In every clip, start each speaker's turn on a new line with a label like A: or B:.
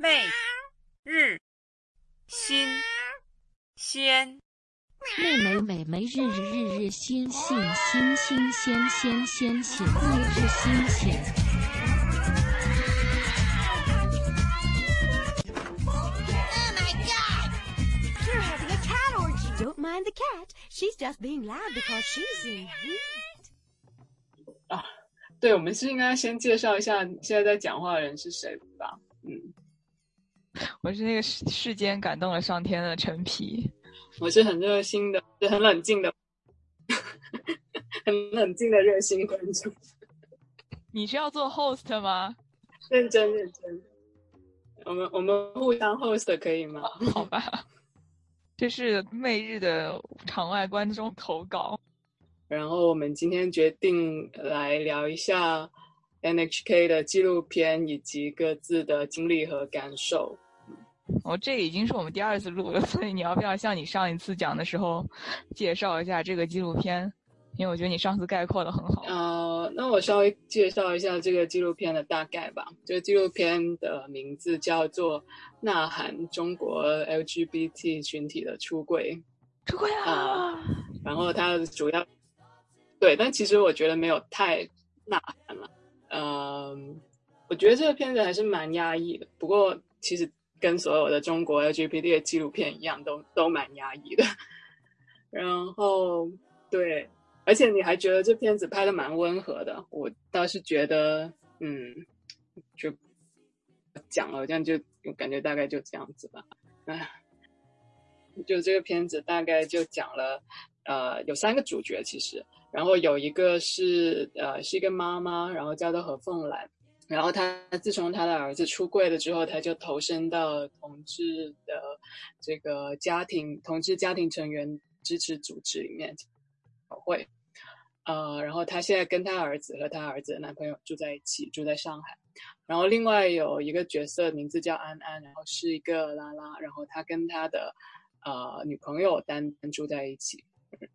A: 媚日新鲜，
B: 妹妹美眉日日日日新新新新鲜鲜鲜鲜，每日新鲜。
C: Oh my god!
D: You're having a cat orgy. Don't mind the cat. She's just being loud because she's in heat.
E: 啊，对，我们是应该先介绍一下现在在讲话的人是谁吧？嗯，
F: 我是那个世世间感动了上天的陈皮，
E: 我是很热心的，是很冷静的，很冷静的热心观众，
F: 你是要做 host 吗？
E: 认真认真。我们我们互相 host 可以吗？
F: 好吧，这是媚日的场外观众投稿。
E: 然后我们今天决定来聊一下 NHK 的纪录片以及各自的经历和感受。
F: 哦，这已经是我们第二次录了，所以你要不要像你上一次讲的时候介绍一下这个纪录片？因为我觉得你上次概括的很好。
E: 呃，那我稍微介绍一下这个纪录片的大概吧。这个纪录片的名字叫做《呐喊：中国 LGBT 群体的出柜》。
F: 出柜啊！
E: 然后它的主要对，但其实我觉得没有太呐喊了。嗯，我觉得这个片子还是蛮压抑的。不过其实跟所有的中国 LGBT 的纪录片一样，都都蛮压抑的。然后对，而且你还觉得这片子拍的蛮温和的，我倒是觉得，嗯，就讲了，这样就感觉大概就这样子吧。哎，就这个片子大概就讲了，呃，有三个主角其实，然后有一个是呃是一个妈妈，然后叫做何凤兰，然后他自从他的儿子出柜了之后，他就投身到同志的这个家庭同志家庭成员支持组织里面会，呃，然后他现在跟他儿子和他儿子的男朋友住在一起，住在上海。然后另外有一个角色名字叫安安，然后是一个拉拉，然后他跟他的呃女朋友单单住在一起。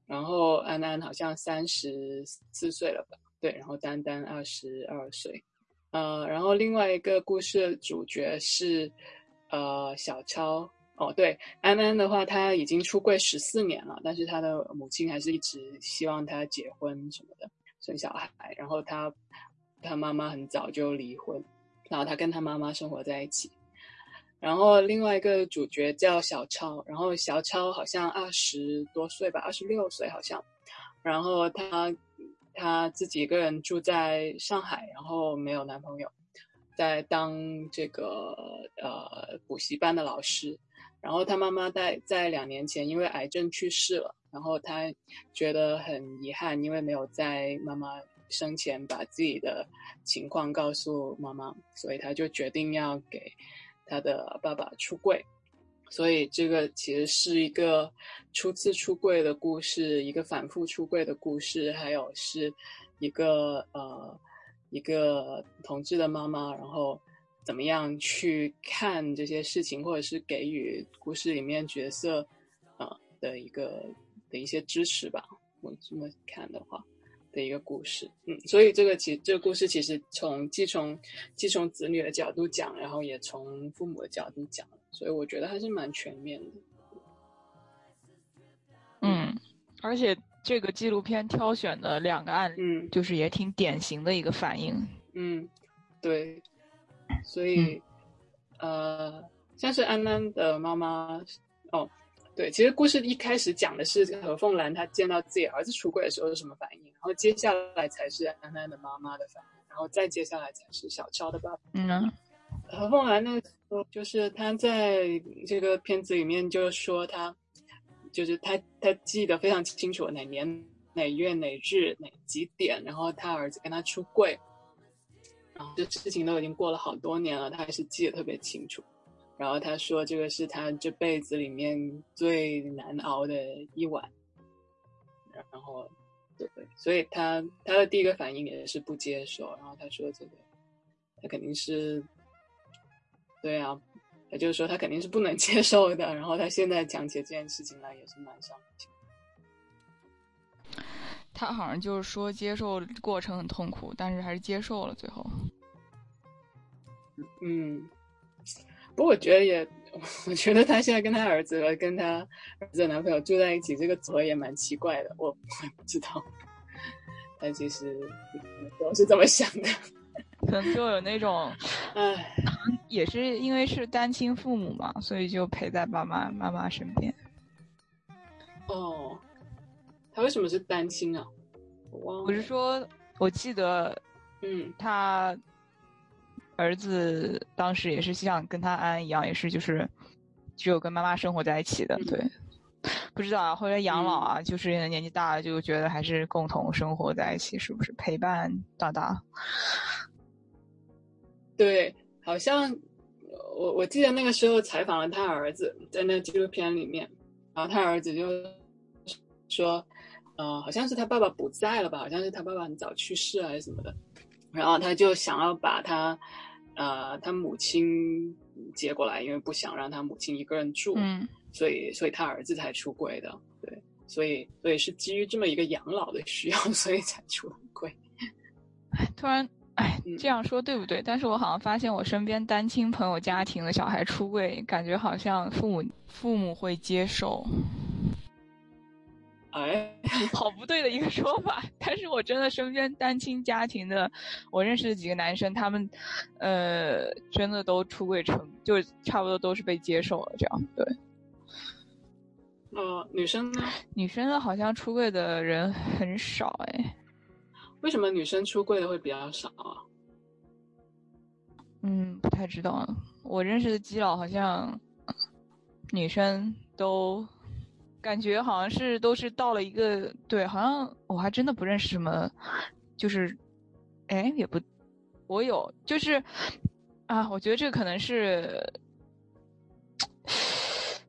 E: 然后安安好像三十四岁了吧？对，然后丹丹二十二岁。呃，然后另外一个故事的主角是呃小超。哦，对，安安的话，他已经出柜十四年了，但是他的母亲还是一直希望他结婚什么的，生小孩。然后他他妈妈很早就离婚，然后他跟他妈妈生活在一起。然后另外一个主角叫小超，然后小超好像二十多岁吧，二十六岁好像。然后他他自己一个人住在上海，然后没有男朋友，在当这个呃补习班的老师。然后他妈妈在在两年前因为癌症去世了，然后他觉得很遗憾，因为没有在妈妈生前把自己的情况告诉妈妈，所以他就决定要给他的爸爸出柜。所以这个其实是一个初次出柜的故事，一个反复出柜的故事，还有是一个呃一个同志的妈妈，然后怎么样去看这些事情，或者是给予故事里面角色啊、呃、的一个的一些支持吧。我这么看的话。的一个故事，嗯，所以这个其这个故事其实从既从既从子女的角度讲，然后也从父母的角度讲，所以我觉得还是蛮全面的。
F: 嗯，而且这个纪录片挑选的两个案例，
E: 嗯，
F: 就是也挺典型的一个反应。
E: 嗯，对，所以、嗯、呃，像是安安的妈妈，哦。对，其实故事一开始讲的是何凤兰她见到自己儿子出轨的时候是什么反应，然后接下来才是安安的妈妈的反应，然后再接下来才是小超的爸爸。
F: 嗯、啊，
E: 何凤兰那个时候就是她在这个片子里面就说她，就是她她记得非常清楚哪年哪月哪日哪几点，然后她儿子跟她出柜，然后这事情都已经过了好多年了，她还是记得特别清楚。然后他说，这个是他这辈子里面最难熬的一晚。然后，对，所以他他的第一个反应也是不接受。然后他说，这个他肯定是，对啊，他就是说他肯定是不能 接受的。然后他现在讲起这件事情来也是蛮伤心。
F: 他好像就是说接受过程很痛苦，但是还是接受了最后。
E: 嗯。不过我觉得也，我觉得她现在跟她儿子和跟她儿子的男朋友住在一起，这个组合也蛮奇怪的。我 我也不知道，但其实我是这么想的。
F: 可能就有那种，
E: 唉，
F: 也是因为是单亲父母嘛，所以就陪在爸妈妈妈身边。
E: 哦，他为什么是单亲啊？我忘了。
F: 我是说，我记得
E: 嗯
F: 他儿子当时也是像跟他安一样，也是就是只有跟妈妈生活在一起的。
E: 嗯
F: 对，不知道啊，后来养老啊，就是年纪大了就觉得还是共同生活在一起，是不是陪伴大大？
E: 对，好像我我记得那个时候采访了他儿子，在那个纪录片里面，然后他儿子就说，呃，好像是他爸爸不在了吧，好像是他爸爸很早去世还是什么的，然后他就想要把他，呃，他母亲接过来，因为不想让他母亲一个人住，
F: 嗯，
E: 所以所以他儿子才出柜的，对，所以所以是基于这么一个养老的需要，所以才出的柜。
F: 突然，哎
E: 嗯，
F: 这样说对不对？但是我好像发现我身边单亲朋友家庭的小孩出柜，感觉好像父母父母会接受，
E: 哎，
F: 好不对的一个说法。但是我真的身边单亲家庭的，我认识的几个男生，他们，呃，真的都出柜成，就差不多都是被接受了。这样对，
E: 呃，女生呢？
F: 女生的好像出柜的人很少哎。
E: 为什么女生出柜的会比较少啊？
F: 嗯，不太知道。我认识的基佬好像女生都感觉好像是都是到了一个对，好像我还真的不认识什么，就是哎也不，我有就是啊，我觉得这个可能是。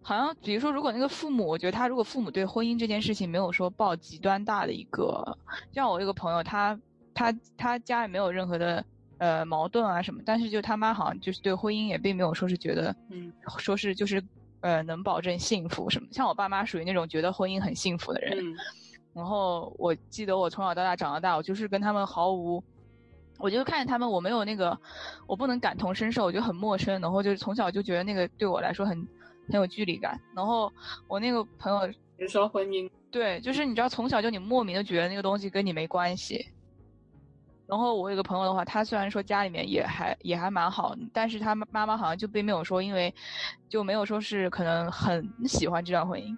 F: 好像，比如说，如果那个父母，我觉得他如果父母对婚姻这件事情没有说抱极端大的一个，像我有个朋友，他他他家里没有任何的呃矛盾啊什么，但是就他妈好像就是对婚姻也并没有说是觉得，
E: 嗯，
F: 说是就是呃能保证幸福什么。像我爸妈属于那种觉得婚姻很幸福的人，
E: 嗯
F: 然后我记得我从小到大长到大，我就是跟他们毫无，我就看见他们，我没有那个，我不能感同身受，我就很陌生，然后就是从小就觉得那个对我来说很很有距离感。然后我那个朋友
E: 比如说婚姻，
F: 对，就是你知道，从小就你莫名的觉得那个东西跟你没关系。然后我有个朋友的话，他虽然说家里面也还也还蛮好，但是他妈妈好像就并没有说，因为就没有说是可能很喜欢这段婚姻，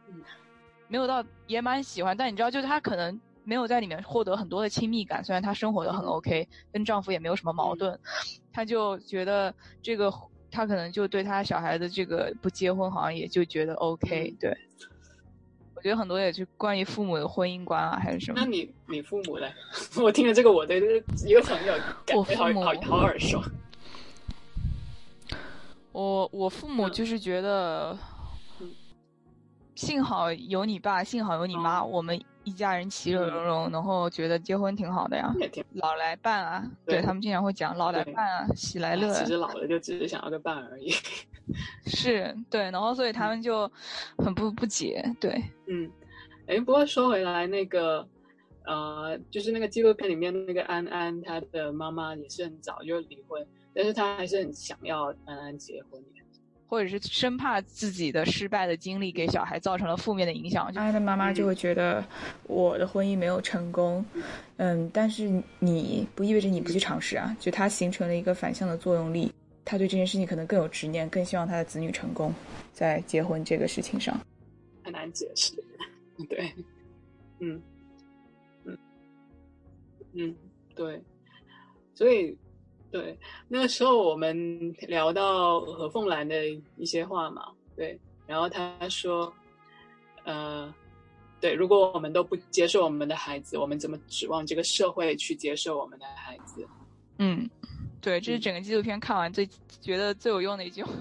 F: 没有到也蛮喜欢，但你知道，就是他可能没有在里面获得很多的亲密感，虽然她生活的很 OK，跟丈夫也没有什么矛盾，她就觉得这个她可能就对她小孩的这个不结婚，好像也就觉得 OK，对。我觉得很多也是关于父母的婚姻观啊，还是什么
E: 那。你你父母嘞？我听了这个，我对这个一个朋友感
F: 我
E: 觉好
F: 父母
E: 好好耳熟。
F: 我我父母
E: 嗯
F: 就是觉得，幸好有你爸，幸好有你妈，
E: 哦
F: 我们一家人其乐融融，然后觉得结婚挺好的呀，老来伴啊，对
E: 对
F: 他们经常会讲老来伴啊，喜来乐，
E: 其实老了就只是想要个伴而已。
F: 是对，然后所以他们就很不不解，对，
E: 嗯，哎，不过说回来，那个呃，就是那个纪录片里面那个安安，她的妈妈也是很早就离婚，但是她还是很想要安安结婚。
F: 或者是生怕自己的失败的经历给小孩造成了负面的影响，
G: 安安的妈妈就会觉得我的婚姻没有成功，嗯，但是你不意味着你不去尝试啊，就它形成了一个反向的作用力，他对这件事情可能更有执念，更希望他的子女成功，在结婚这个事情上。
E: 很难解释。对，嗯，嗯，嗯，对，所以，对，那个时候我们聊到何凤兰的一些话嘛，对，然后他说，呃，对，如果我们都不接受我们的孩子，我们怎么指望这个社会去接受我们的孩子？
F: 嗯，对，这是
E: 嗯。
F: 整个纪录片看完最觉得最有用的一句话，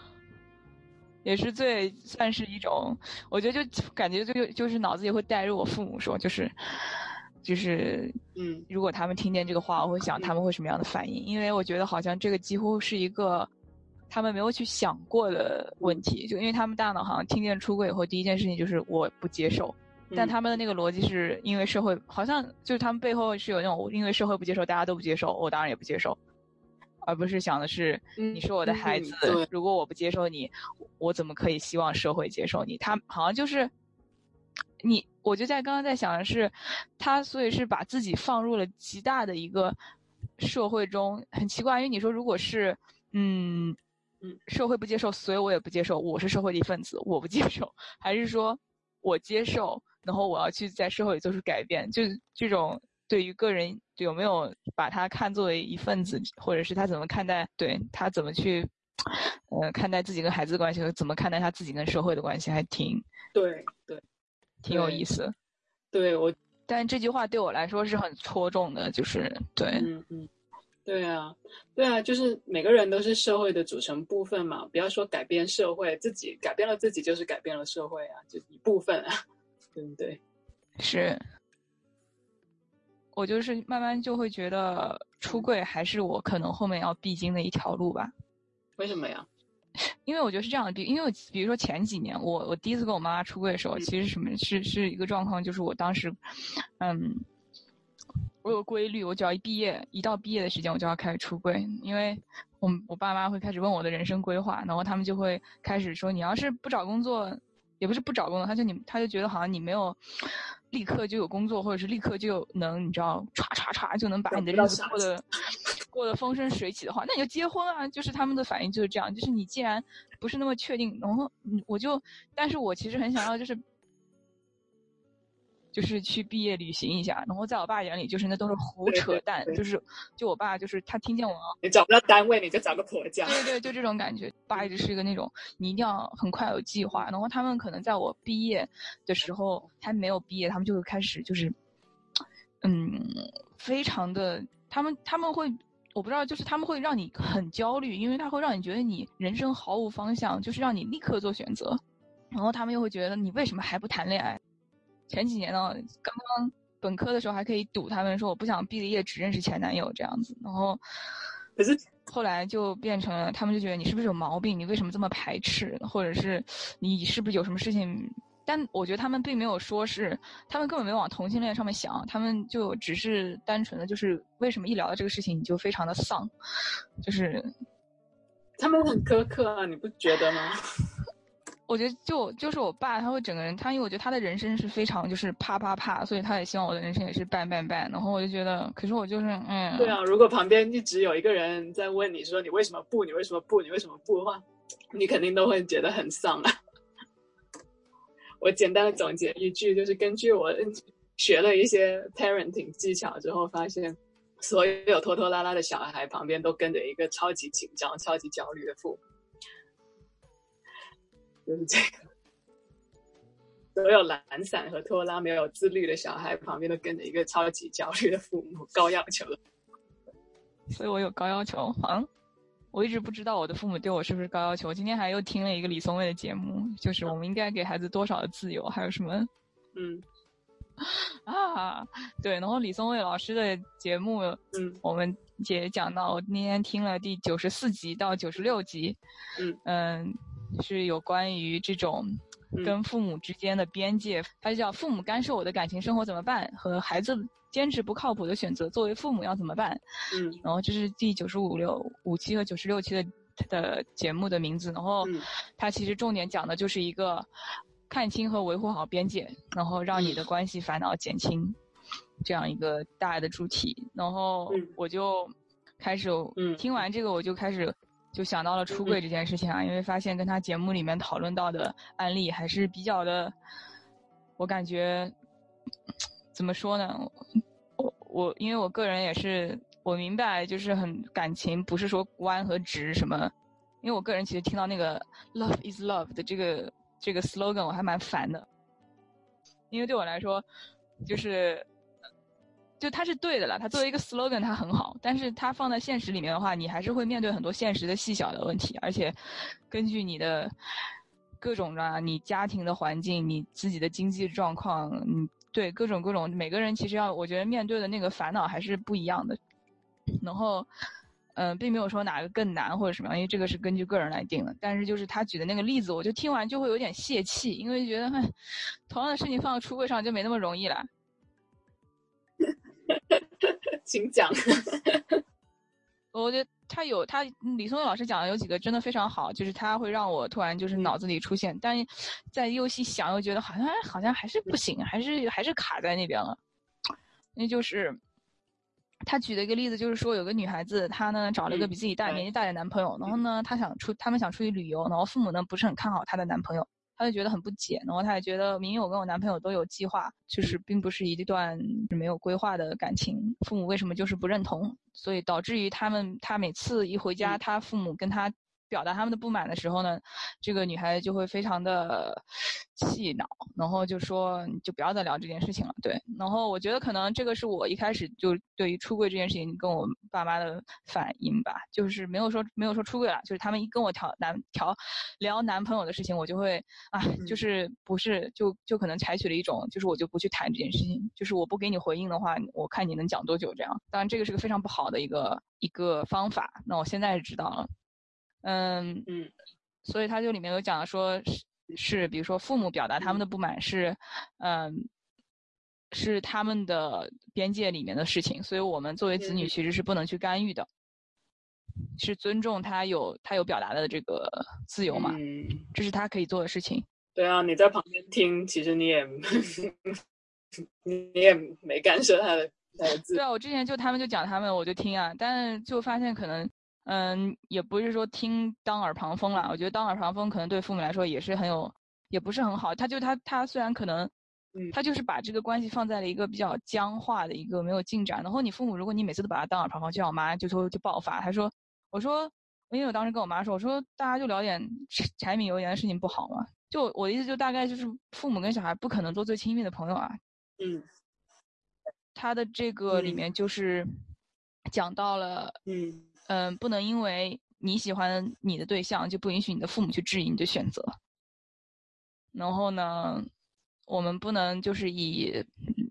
F: 也是最算是一种，我觉得就感觉就就是脑子里会带入我父母说，就是就是
E: 嗯。
F: 如果他们听见这个话，我会想他们会什么样的反应，因为我觉得好像这个几乎是一个他们没有去想过的问题，就因为他们大脑好像听见出轨以后，第一件事情就是我不接受。但
E: 嗯
F: 他们的那个逻辑是因为社会，好像就是他们背后是有那种因为社会不接受，大家都不接受，我当然也不接受。而不是想的是
E: 嗯
F: 你是我的孩子，
E: 嗯
F: 如果我不接受你，我怎么可以希望社会接受你？他好像就是你，我就在刚刚在想的是，他所以是把自己放入了极大的一个社会中，很奇怪，因为你说如果是嗯
E: 嗯
F: 社会不接受，所以我也不接受，我是社会的一份子，我不接受，还是说我接受，然后我要去在社会里做出改变，就是这种对于个人有没有把他看作为一份子，或者是他怎么看待，对他怎么去，呃，看待自己跟孩子的关系和怎么看待他自己跟社会的关系，还挺
E: 对对
F: 挺有意思。
E: 对，我
F: 但这句话对我来说是很戳中的，就是对，
E: 嗯嗯，对啊，对啊，就是每个人都是社会的组成部分嘛。不要说改变社会，自己改变了自己就是改变了社会啊，就一部分啊，对不对？
F: 是。我就是慢慢就会觉得出柜还是我可能后面要必经的一条路吧。
E: 为什么呀？
F: 因为我觉得是这样的，比因为我比如说前几年我我第一次跟我妈妈出柜的时候，
E: 嗯
F: 其实什么是是一个状况，就是我当时，嗯，我有规律，我只要一毕业，一到毕业的时间我就要开始出柜，因为我我爸妈会开始问我的人生规划，然后他们就会开始说，你要是不找工作，也不是不找工作，他就你他就觉得好像你没有立刻就有工作，或者是立刻就能你知道歘歘歘就能把你的日子过得 过得风生水起的话，那你就结婚啊！就是他们的反应就是这样，就是你既然不是那么确定，然后嗯我就，但是我其实很想要就是。就是去毕业旅行一下，然后在我爸眼里，就是那都是胡
E: 对对
F: 扯淡，
E: 对
F: 就是就我爸就是他听见我
E: 你找不到单位，你就找个婆家。
F: 对对，就这种感觉。爸一直是一个那种你一定要很快有计划，然后他们可能在我毕业的时候还没有毕业，他们就会开始就是，嗯，非常的，他们他们会。我不知道，就是他们会让你很焦虑，因为他会让你觉得你人生毫无方向，就是让你立刻做选择，然后他们又会觉得你为什么还不谈恋爱？前几年呢，刚刚本科的时候还可以堵他们说我不想毕了业只认识前男友这样子，然后
E: 可是
F: 后来就变成了他们就觉得你是不是有毛病，你为什么这么排斥，或者是你是不是有什么事情？但我觉得他们并没有说是，他们根本没有往同性恋上面想，他们就只是单纯的就是为什么一聊到这个事情你就非常的丧，就是
E: 他们很苛刻啊，你不觉得吗？
F: 我觉得就就是我爸，他会整个人，他因为我觉得他的人生是非常就是啪啪啪，所以他也希望我的人生也是 bang bang bang。然后我就觉得，可是我就是嗯，
E: 对啊，如果旁边一直有一个人在问你说你为什么不，你为什么不，你为什么不的话，你肯定都会觉得很丧啊。我简单的总结一句，就是根据我学了一些 parenting 技巧之后，发现所有拖拖拉拉的小孩旁边都跟着一个超级紧张、超级焦虑的父母。就是这个，所有懒散和拖拉、没有自律的小孩旁边都跟着一个超级焦虑的父母，高要求的。
F: 所以我有高要求。好像我一直不知道我的父母对我是不是高要求。我今天还又听了一个李松蔚的节目，就是我们应该给孩子多少的自由，还有什么
E: 嗯
F: 啊？对，然后李松蔚老师的节目，
E: 嗯
F: 我们也讲到，我那天听了第九十四集到九十六集，
E: 嗯
F: 嗯，是有关于这种
E: 嗯
F: 跟父母之间的边界，它就叫父母干涉我的感情生活怎么办？和孩子坚持不靠谱的选择，作为父母要怎么办？
E: 嗯
F: 然后这是第九十五六五期和九十六期的的节目的名字，然后
E: 嗯
F: 它其实重点讲的就是一个看清和维护好边界，然后让你的关系烦恼减轻这样一个大的主题。然后
E: 嗯
F: 我就开始
E: 嗯
F: 听完这个，我就开始就想到了出柜这件事情啊，因为发现跟他节目里面讨论到的案例还是比较的，我感觉怎么说呢？我我因为我个人也是，我明白就是很感情不是说弯和直什么，因为我个人其实听到那个 “love is love” 的这个这个 slogan 我还蛮烦的，因为对我来说就是。就它是对的了，它作为一个 slogan 它很好，但是它放在现实里面的话，你还是会面对很多现实的细小的问题，而且根据你的各种啊，你家庭的环境、你自己的经济状况，嗯，对各种各种，每个人其实要我觉得面对的那个烦恼还是不一样的。然后，嗯、并没有说哪个更难或者什么样，因为这个是根据个人来定的。但是就是他举的那个例子，我就听完就会有点泄气，因为觉得，哼，同样的事情放到橱柜上就没那么容易了。
E: 请讲。
F: 我觉得他有他李松蔚老师讲的有几个真的非常好，就是他会让我突然就是脑子里出现，但在又细想又觉得好像好像还是不行，还是还是卡在那边了。那就是他举的一个例子，就是说有个女孩子，她呢找了一个比自己大年纪大的男朋友，然后呢她想出他们想出去旅游，然后父母呢不是很看好她的男朋友。她就觉得很不解，然后他也觉得明明我跟我男朋友都有计划，就是并不是一段没有规划的感情，父母为什么就是不认同？所以导致于他们，他每次一回家，他父母跟她。表达他们的不满的时候呢，这个女孩子就会非常的气恼，然后就说就不要再聊这件事情了。对，然后我觉得可能这个是我一开始就对于出柜这件事情跟我爸妈的反应吧，就是没有说没有说出柜了，就是他们一跟我调男调聊男朋友的事情，我就会啊，就是不是就就可能采取了一种就是我就不去谈这件事情，就是我不给你回应的话，我看你能讲多久这样。当然这个是个非常不好的一个一个方法，那我现在是知道了。嗯嗯，所以他就里面有讲说，是是，比如说父母表达他们的不满是，嗯，是他们的边界里面的事情，所以我们作为子女其实是不能去干预的，是尊重他有他有表达的这个自由嘛，这是他可以做的事情。
E: 对啊，你在旁边听，其实你也 你也没干涉他的他的自。
F: 对啊，我之前就他们就讲他们，我就听啊，但就发现可能。嗯，也不是说听当耳旁风了。我觉得当耳旁风可能对父母来说也是很有，也不是很好。他就他他虽然可能，他就是把这个关系放在了一个比较僵化的一个没有进展。然后你父母如果你每次都把他当耳旁风，就像我妈就说就爆发，她说，我说，因为我当时跟我妈说，我说大家就聊点柴米油盐的事情不好吗？就我的意思就大概就是父母跟小孩不可能做最亲密的朋友啊。
E: 嗯。
F: 他的这个里面就是讲到了。
E: 嗯。
F: 嗯，不能因为你喜欢你的对象，就不允许你的父母去质疑你的选择。然后呢，我们不能就是以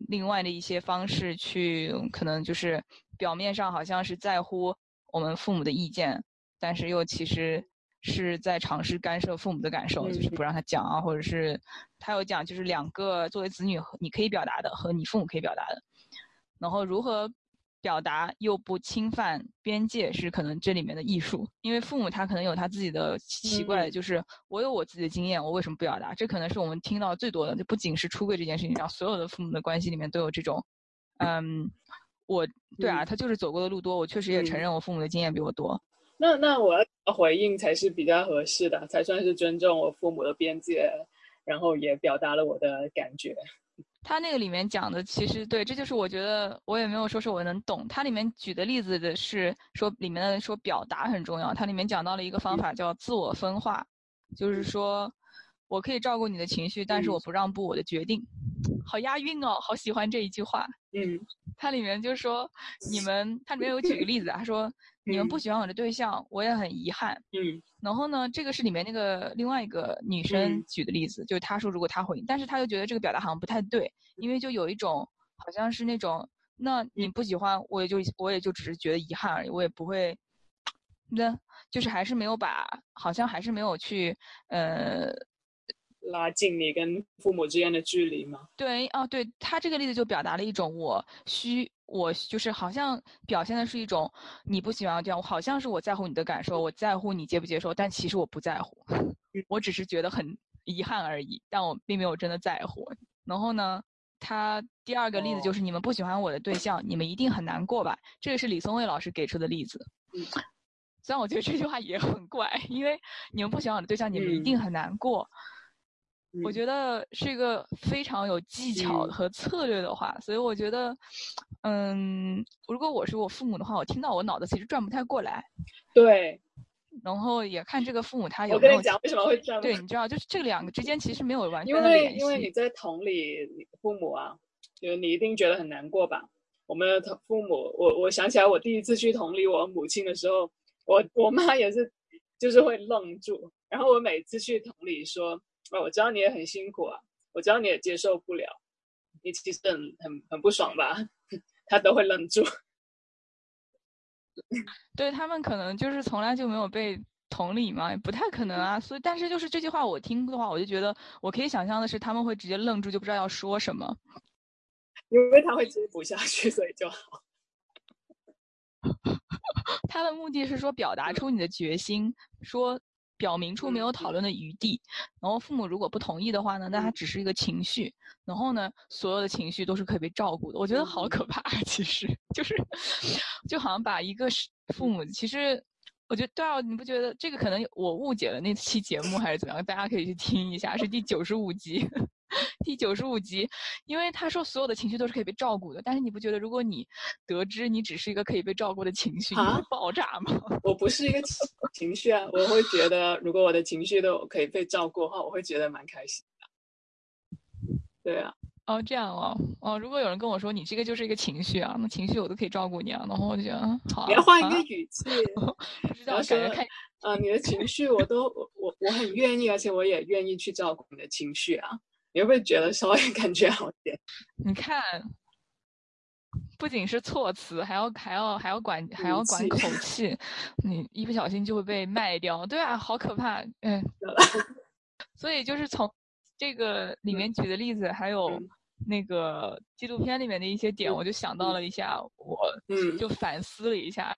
F: 另外的一些方式去，可能就是表面上好像是在乎我们父母的意见，但是又其实是在尝试干涉父母的感受，就是不让他讲啊，或者是他有讲，就是两个作为子女你可以表达的和你父母可以表达的，然后如何。表达又不侵犯边界是可能这里面的艺术，因为父母他可能有他自己的奇怪，就是我有我自己的经验，我为什么不表达？这可能是我们听到最多的，就不仅是出柜这件事情上，所有的父母的关系里面都有这种，嗯，我对啊，他就是走过的路多，我确实也承认我父母的经验比我多。
E: 那那我要回应才是比较合适的，才算是尊重我父母的边界，然后也表达了我的感觉。
F: 他那个里面讲的，其实对，这就是我觉得我也没有说是我能懂。他里面举的例子的是说，里面的说表达很重要。它里面讲到了一个方法叫自我分化，就是说我可以照顾你的情绪，但是我不让步我的决定。好押韵哦，好喜欢这一句话。
E: 嗯，
F: 它里面就说你们，它里面有举个例子，他说你们不喜欢我的对象，我也很遗憾。
E: 嗯。
F: 然后呢，这个是里面那个另外一个女生举的例子，就是她说如果她回应，但是她又觉得这个表达好像不太对，因为就有一种好像是那种，那你不喜欢我也就我也就只是觉得遗憾而已，我也不会，那就是还是没有把，好像还是没有去呃
E: 拉近你跟父母之间的距离吗？
F: 对，哦，对他这个例子就表达了一种我需。我就是好像表现的是一种你不喜欢这样，好像是我在乎你的感受，我在乎你接不接受，但其实我不在乎，我只是觉得很遗憾而已，但我并没有真的在乎。然后呢，他第二个例子就是你们不喜欢我的对象，你们一定很难过吧？这个是李松蔚老师给出的例子。虽然我觉得这句话也很怪，因为你们不喜欢我的对象，你们一定很难过。我觉得是一个非常有技巧和策略的话，所以我觉得，嗯，如果我是我父母的话，我听到我脑子其实转不太过来。
E: 对，
F: 然后也看这个父母他有。
E: 我跟你讲，为什么会转？
F: 对，你知道，就是这两个之间其实没有完
E: 全的联系。因为因为你在同理父母啊，就是你一定觉得很难过吧？我们的同父母，我我想起来，我第一次去同理我母亲的时候，我我妈也是，就是会愣住。然后我每次去同理说。哦，我知道你也很辛苦啊，我知道你也接受不了，你其实很很很不爽吧？他都会愣住。
F: 对他们可能就是从来就没有被同理嘛，也不太可能啊。所以，但是就是这句话我听的话，我就觉得我可以想象的是他们会直接愣住，就不知道要说什么。
E: 因为他会接不下去，所以就好。
F: 他的目的是说表达出你的决心，说表明出没有讨论的余地。然后父母如果不同意的话呢，那他只是一个情绪。然后呢，所有的情绪都是可以被照顾的。我觉得好可怕，其实 就是就好像把一个是父母，其实我觉得对啊，你不觉得这个可能我误解了那期节目还是怎么样？大家可以去听一下，是第九十五集。第九十五集，因为他说所有的情绪都是可以被照顾的，但是你不觉得，如果你得知你只是一个可以被照顾的情绪，你会爆炸吗？
E: 我不是一个情绪啊，我会觉得，如果我的情绪都可以被照顾的话，我会觉得蛮开心的。对啊，
F: 哦，这样哦，哦，如果有人跟我说你这个就是一个情绪啊，那情绪我都可以照顾你啊，然后我就觉得好。
E: 你要换一个语气，
F: 不知道感觉看
E: 啊，你的情绪我都我我我很愿意，而且我也愿意去照顾你的情绪啊。你会不会觉得稍微 感觉好点？
F: 你看，不仅是措辞，还要还要还要管还要管口 气，你一不小心就会被卖掉。对啊，好可怕！嗯，所以就是从这个里面举的例子，还有那个纪录片里面的一些点，我就想到了一下，我就反思了一下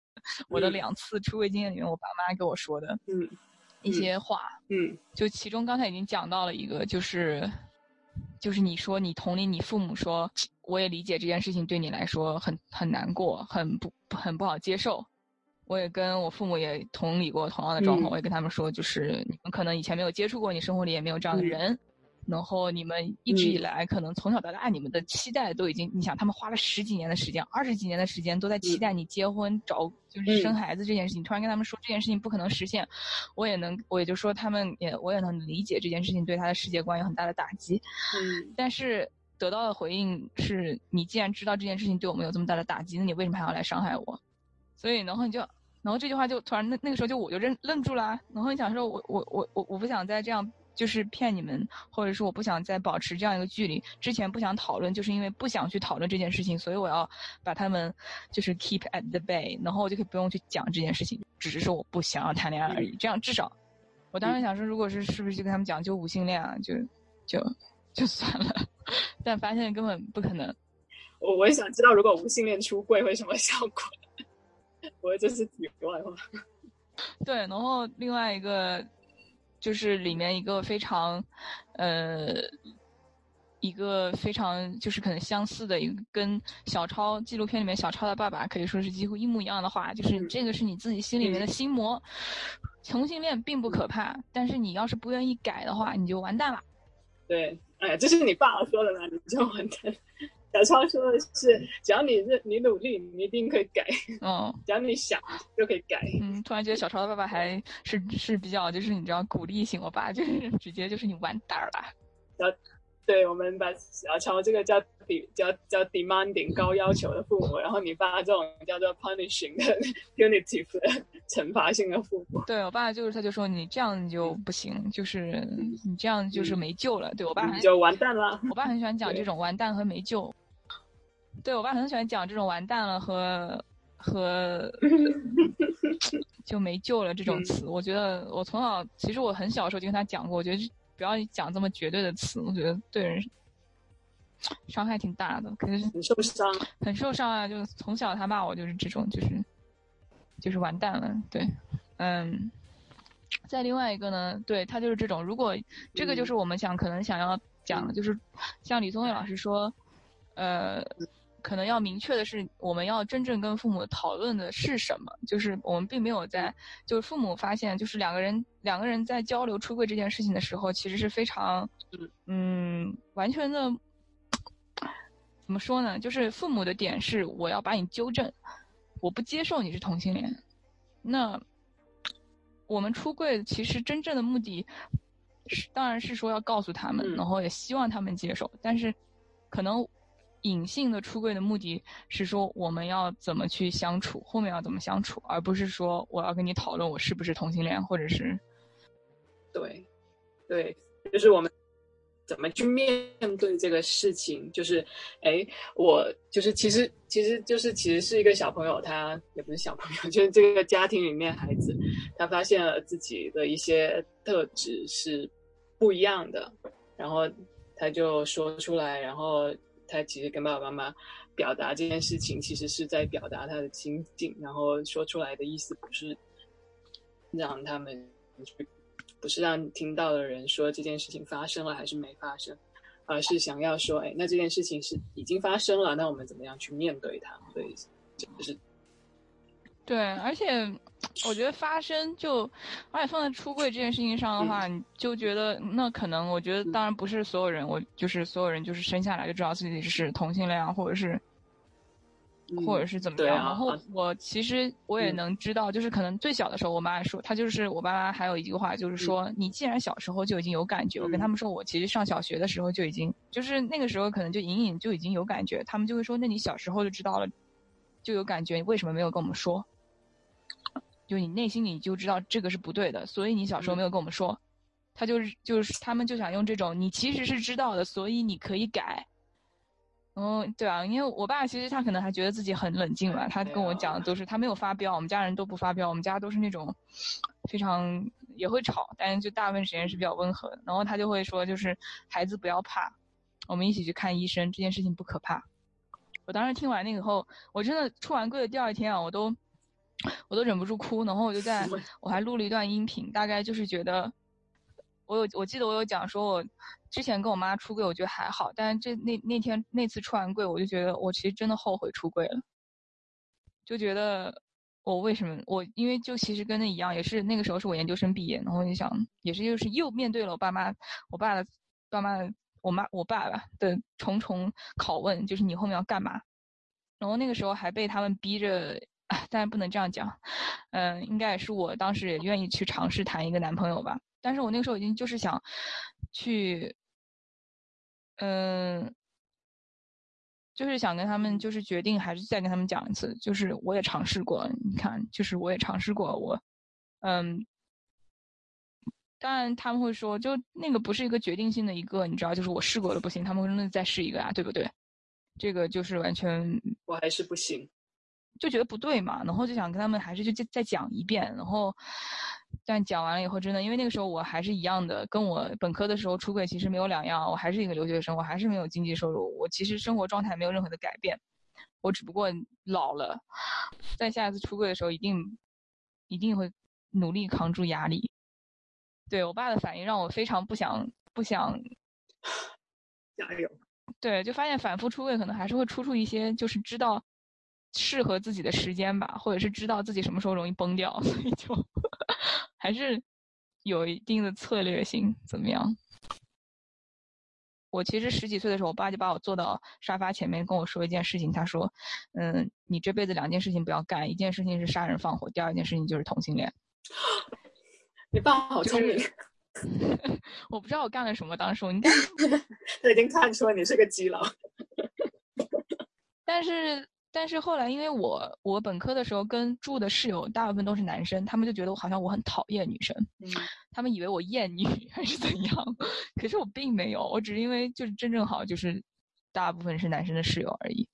F: 我的两次出柜经验里面，我爸妈给我说的一些话。
E: 嗯，
F: 就其中刚才已经讲到了一个，就是。就是你说你同理你父母说，我也理解这件事情对你来说很很难过，很不很不好接受。我也跟我父母也同理过同样的状况，我也跟他们说，就是你们可能以前没有接触过，你生活里也没有这样的人。然后你们一直以来，可能从小到大，你们的期待都已经，你想，他们花了十几年的时间，二十几年的时间，都在期待你结婚、找，就是生孩子这件事情。突然跟他们说这件事情不可能实现，我也能，我也就说他们也，我也能理解这件事情对他的世界观有很大的打击。
E: 嗯，
F: 但是得到的回应是，你既然知道这件事情对我们有这么大的打击，那你为什么还要来伤害我？所以，然后你就，然后这句话就突然那那个时候就我就愣愣住了。然后你想说，我我我我我不想再这样。就是骗你们，或者说我不想再保持这样一个距离。之前不想讨论，就是因为不想去讨论这件事情，所以我要把他们就是 keep at the bay，然后我就可以不用去讲这件事情，只是说我不想要谈恋爱而已。这样至少，我当时想说，如果是是不是就跟他们讲就无性恋啊，就就就算了。但发现根本不可能。
E: 我我也想知道，如果无性恋出柜会什么效果？我这是题外话。
F: 对，然后另外一个。就是里面一个非常，呃，一个非常就是可能相似的一个，跟小超纪录片里面小超的爸爸可以说是几乎一模一样的话，就是这个是你自己心里面的心魔。同性恋并不可怕，但是你要是不愿意改的话，你就完蛋了。
E: 对，哎呀，这是你爸爸说的呢？你就完蛋。小超说的是，只要你认你努力，你一定可以改。
F: 嗯，
E: 只要你想就可以改。
F: 嗯，突然觉得小超的爸爸还是是比较，就是你知道鼓励型。我爸就是直接就是你完蛋了。
E: 然对我们把小超这个叫比叫叫 demanding 高要求的父母，然后你爸这种叫做 punishing 的 punitive 的惩罚性的父母。
F: 对我爸就是他就说你这样就不行，就是你这样就是没救了。对我爸
E: 就完蛋了。
F: 我爸很喜欢讲这种完蛋和没救。对我爸很喜欢讲这种完蛋了和和 就没救了这种词。我觉得我从小其实我很小的时候就跟他讲过，我觉得不要讲这么绝对的词，我觉得对人伤害挺大的。可是
E: 很受伤，
F: 很受伤啊！就从小他骂我就是这种，就是就是完蛋了。对，嗯。再另外一个呢，对他就是这种。如果这个就是我们想可能想要讲的，就是像李宗伟老师说，呃。可能要明确的是，我们要真正跟父母讨论的是什么？就是我们并没有在，就是父母发现，就是两个人两个人在交流出柜这件事情的时候，其实是非常，嗯，完全的，怎么说呢？就是父母的点是，我要把你纠正，我不接受你是同性恋。那我们出柜其实真正的目的，是当然是说要告诉他们，然后也希望他们接受，但是可能。隐性的出柜的目的是说我们要怎么去相处，后面要怎么相处，而不是说我要跟你讨论我是不是同性恋，或者是，
E: 对，对，就是我们怎么去面对这个事情。就是，哎，我就是其实其实就是其实是一个小朋友，他也不是小朋友，就是这个家庭里面孩子，他发现了自己的一些特质是不一样的，然后他就说出来，然后。他其实跟爸爸妈妈表达这件事情，其实是在表达他的心境，然后说出来的意思不是让他们不是让听到的人说这件事情发生了还是没发生，而是想要说，哎，那这件事情是已经发生了，那我们怎么样去面对它？所以就是
F: 对，而且我觉得发生就，而且放在出柜这件事情上的话，你就觉得那可能，我觉得当然不是所有人，我就是所有人就是生下来就知道自己是同性恋啊，或者是，或者是怎么样。然后我其实我也能知道，就是可能最小的时候，我妈说，她就是我爸妈还有一句话就是说，你既然小时候就已经有感觉，我跟他们说，我其实上小学的时候就已经，就是那个时候可能就隐隐就已经有感觉，他们就会说，那你小时候就知道了，就有感觉，你为什么没有跟我们说？就你内心里就知道这个是不对的，所以你小时候没有跟我们说。他就是就是他们就想用这种你其实是知道的，所以你可以改。嗯，对啊，因为我爸其实他可能还觉得自己很冷静吧，他跟我讲的都是他没有发飙，我们家人都不发飙，我们家都是那种非常也会吵，但是就大部分时间是比较温和的。然后他就会说，就是孩子不要怕，我们一起去看医生，这件事情不可怕。我当时听完那个后，我真的出完柜的第二天啊，我都我都忍不住哭，然后我就在 我还录了一段音频，大概就是觉得我有我记得我有讲说我之前跟我妈出柜，我觉得还好，但是这那那天那次出完柜，我就觉得我其实真的后悔出柜了，就觉得我为什么我因为就其实跟那一样，也是那个时候是我研究生毕业，然后我就想也是就是又面对了我爸妈我爸的爸妈的我妈我爸爸的重重拷问，就是你后面要干嘛？然后那个时候还被他们逼着。啊，当然不能这样讲，嗯，应该也是我当时也愿意去尝试谈一个男朋友吧。但是我那个时候已经就是想去，嗯，就是想跟他们就是决定还是再跟他们讲一次，就是我也尝试过，你看，就是我也尝试过，我，嗯，当然他们会说，就那个不是一个决定性的一个，你知道，就是我试过了不行，他们会说那再试一个啊，对不对？这个就是完全
E: 我还是不行。
F: 就觉得不对嘛，然后就想跟他们还是就再再讲一遍，然后但讲完了以后，真的因为那个时候我还是一样的，跟我本科的时候出轨其实没有两样，我还是一个留学生，我还是没有经济收入，我其实生活状态没有任何的改变，我只不过老了，在下一次出柜的时候一定一定会努力扛住压力。对我爸的反应让我非常不想不想，
E: 加油！
F: 对，就发现反复出柜可能还是会出出一些，就是知道。适合自己的时间吧，或者是知道自己什么时候容易崩掉，所以就还是有一定的策略性。怎么样？我其实十几岁的时候，我爸就把我坐到沙发前面跟我说一件事情。他说：“嗯，你这辈子两件事情不要干，一件事情是杀人放火，第二件事情就是同性恋。”
E: 你爸好聪明。
F: 我不知道我干了什么，当时我应该
E: 他已经看出了你是个基佬。
F: 但是。但是后来，因为我我本科的时候跟住的室友大部分都是男生，他们就觉得我好像我很讨厌女生，
E: 嗯，
F: 他们以为我厌女还是怎样，可是我并没有，我只是因为就是正正好就是大部分是男生的室友而已。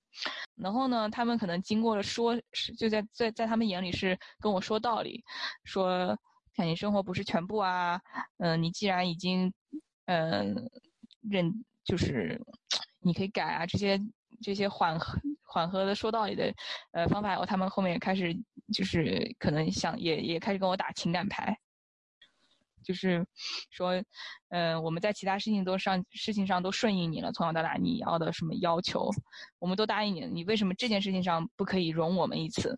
F: 然后呢，他们可能经过了说，就在在在他们眼里是跟我说道理，说看你生活不是全部啊，嗯，你既然已经嗯认就是你可以改啊这些。这些缓和、缓和的说道理的，呃方法，他们后面也开始就是可能想也也开始跟我打情感牌，就是说，嗯，我们在其他事情都上事情上都顺应你了，从小到大你要的什么要求，我们都答应你了，你为什么这件事情上不可以容我们一次？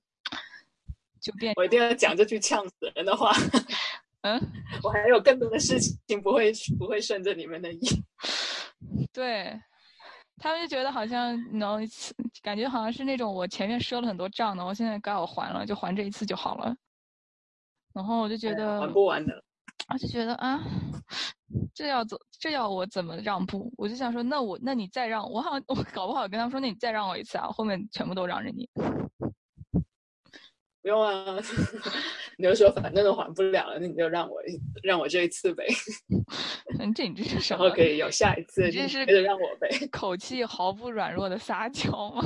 F: 就变
E: 我一定要讲这句呛死人的话。
F: 嗯，
E: 我还有更多的事情不会不会顺着你们的意。
F: 对。他们就觉得好像能 感觉好像是那种我前面赊了很多账，然后现在该我还了，就还这一次就好了。然后我就觉得
E: 还不完的，
F: 我就觉得啊，这要怎这要我怎么让步？我就想说，那我那你再让我好像我搞不好跟他们说，那你再让我一次啊，后面全部都让着你。
E: 不用啊，你就说反正都还不了了，那你就让我让我这一次呗。
F: 这你这是什
E: 么？然后可以有下一次，
F: 这是
E: 让我呗。
F: 口 气毫不软弱的撒娇吗？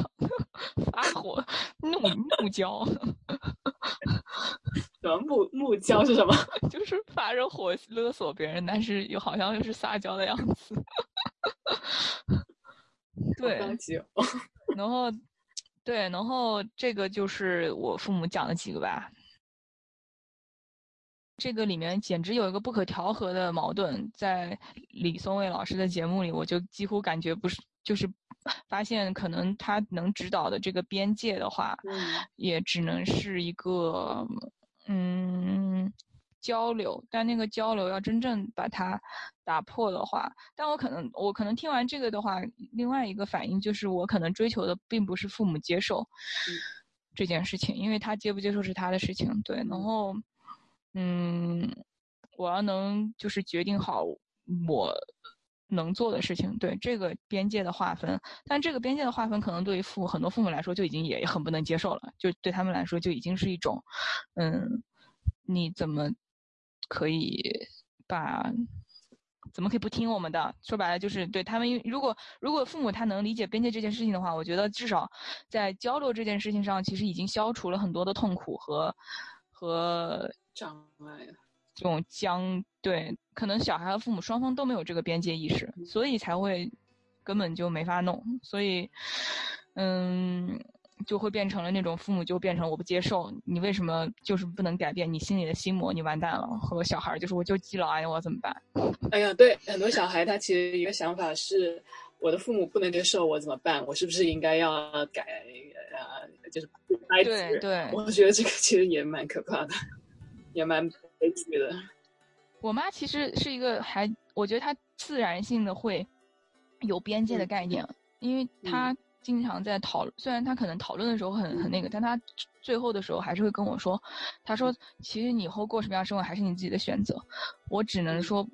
F: 发火怒怒娇？
E: 什么怒怒娇是什么？
F: 就是发着火勒索别人，但是又好像又是撒娇的样子。对。然后，对，然后这个就是我父母讲的几个吧。这个里面简直有一个不可调和的矛盾，在李松蔚老师的节目里，我就几乎感觉不是，就是 发现可能他能指导的这个边界的话，
E: 嗯
F: 也只能是一个嗯交流，但那个交流要真正把它打破的话，但我可能我可能听完这个的话，另外一个反应就是我可能追求的并不是父母接受这件事情，因为他接不接受是他的事情，对，然后嗯，我要能就是决定好我。能做的事情，对这个边界的划分，但这个边界的划分可能对于父很多父母来说就已经也很不能接受了，就对他们来说就已经是一种，嗯，你怎么可以把怎么可以不听我们的？说白了就是对他们，如果如果父母他能理解边界这件事情的话，我觉得至少在交流这件事情上，其实已经消除了很多的痛苦和和
E: 障碍。
F: 这种僵，对，可能小孩和父母双方都没有这个边界意识，所以才会根本就没法弄，所以，嗯，就会变成了那种父母就变成我不接受，你为什么就是不能改变你心里的心魔，你完蛋了。和小孩就是我就记了，哎呀，我怎么办？
E: 哎呀，对，很多小孩他其实一个想法是，我的父母不能接受我怎么办？我是不是应该要改？呃，就是
F: 对对，
E: 我觉得这个其实也蛮可怕的，也蛮。悲剧的，
F: 我妈其实是一个还，我觉得她自然性的会有边界的概念，因为她经常在讨论，虽然他可能讨论的时候很很那个，但他最后的时候还是会跟我说，他说其实你以后过什么样生活还是你自己的选择，我只能说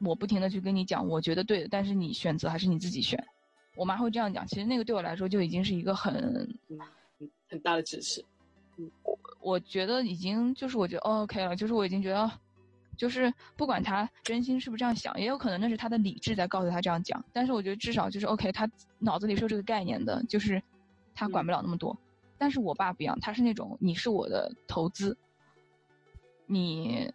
F: 我不停的去跟你讲，我觉得对的，但是你选择还是你自己选。我妈会这样讲，其实那个对我来说就已经是一个很
E: 很大的支持。
F: 我我觉得已经就是我觉得 OK 了，就是我已经觉得，就是不管他真心是不是这样想，也有可能那是他的理智在告诉他这样讲。但是我觉得至少就是 OK，他脑子里是有这个概念的，就是他管不了那么多。但是我爸不一样，他是那种你是我的投资，你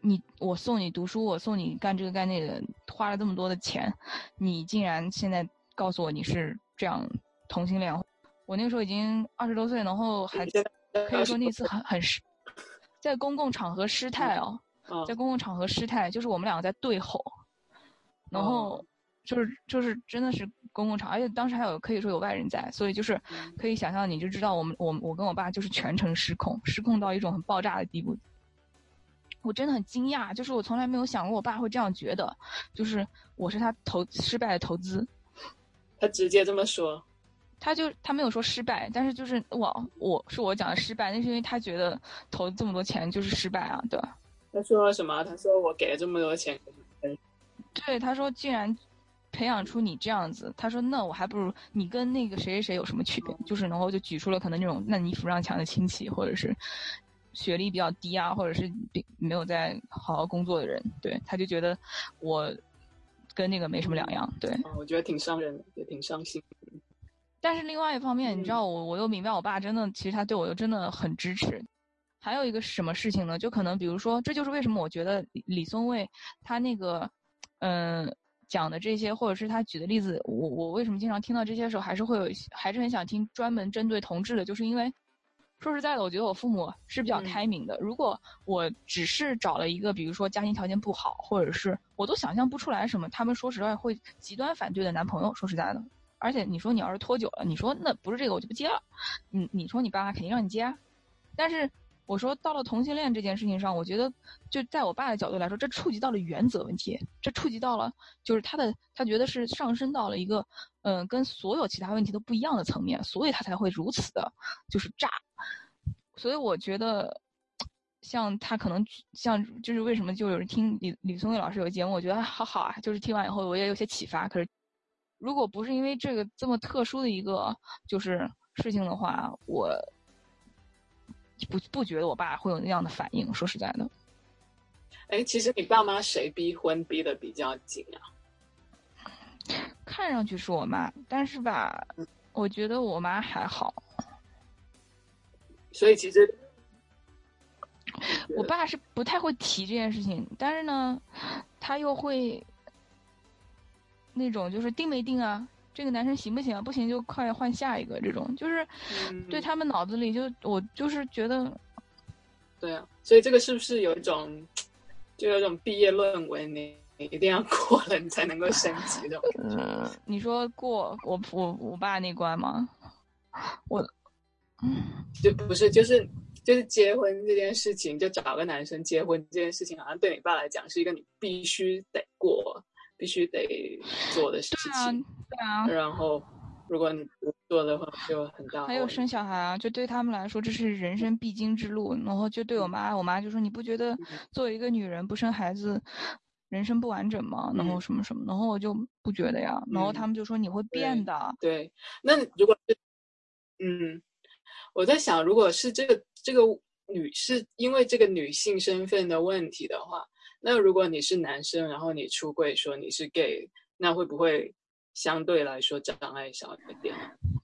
F: 你我送你读书，我送你干这个干那个，花了这么多的钱，你竟然现在告诉我你是这样同性恋，我那个时候已经二十多岁，然后还。可以说那次很很失，在公共场合失态哦，在公共场合失态，就是我们两个在对吼，然后就是就是真的是公共场，而且当时还有可以说有外人在，所以就是可以想象，你就知道我们我我跟我爸就是全程失控，失控到一种很爆炸的地步。我真的很惊讶，就是我从来没有想过我爸会这样觉得，就是我是他投失败的投资，
E: 他直接这么说。
F: 他就他没有说失败，但是就是我我是我讲的失败，那是因为他觉得投这么多钱就是失败啊，对吧？
E: 他说了什么？他说我给了这么多钱，
F: 对，他说既然培养出你这样子，他说那我还不如你跟那个谁谁谁有什么区别？就是然后就举出了可能那种烂泥扶上墙的亲戚，或者是学历比较低啊，或者是没有在好好工作的人，对，他就觉得我跟那个没什么两样，对。
E: 我觉得挺伤人的，也挺伤心。
F: 但是另外一方面，你知道我我又明白我爸真的，其实他对我又真的很支持。还有一个什么事情呢？就可能比如说，这就是为什么我觉得李松蔚他那个，嗯，讲的这些，或者是他举的例子，我我为什么经常听到这些时候，还是会有，还是很想听专门针对同志的，就是因为说实在的，我觉得我父母是比较开明的。如果我只是找了一个，比如说家庭条件不好，或者是我都想象不出来什么，他们说实话会极端反对的男朋友。说实在的。而且你说你要是拖久了，你说那不是这个我就不接了。你你说你爸妈肯定让你接，但是我说到了同性恋这件事情上，我觉得就在我爸的角度来说，这触及到了原则问题，这触及到了就是他的他觉得是上升到了一个嗯跟所有其他问题都不一样的层面，所以他才会如此的就是炸。所以我觉得像他可能像就是为什么就有人听李李松蔚老师有节目，我觉得好好啊，就是听完以后我也有些启发。可是。如果不是因为这个这么特殊的一个就是事情的话，我不不觉得我爸会有那样的反应。说实在的，
E: 哎，其实你爸妈谁逼婚逼的比较紧啊？
F: 看上去是我妈，但是吧，我觉得我妈还好。
E: 所以其实，
F: 我爸是不太会提这件事情，但是呢，他又会。那种就是定没定啊？这个男生行不行啊？不行就快换下一个，这种就是
E: 嗯
F: 对他们脑子里就我就是觉得
E: 对啊，所以这个是不是有一种，就有一种毕业论文你你一定要过了，你才能够升级这种感觉？
F: 呃，你说过我我我爸那关吗？我
E: 就不是就是就是结婚这件事情，就找个男生结婚这件事情，好像对你爸来讲是一个你必须得过、必须得做的事
F: 对啊
E: 情。
F: 对啊，
E: 然后，如果你不做的话，就很大
F: 还有生小孩啊，就对他们来说这是人生必经之路。然后就对我妈，我妈就说你不觉得作为一个女人不生孩子，人生不完整吗？然后
E: 嗯
F: 什么什么，然后我就不觉得呀。然后
E: 嗯
F: 他们就说你会变的，
E: 对，那如果是，嗯，我在想，如果是这个这个女是因为这个女性身份的问题的话，那如果你是男生，然后你出柜说你是 gay，那会不会相对来说障碍小一点？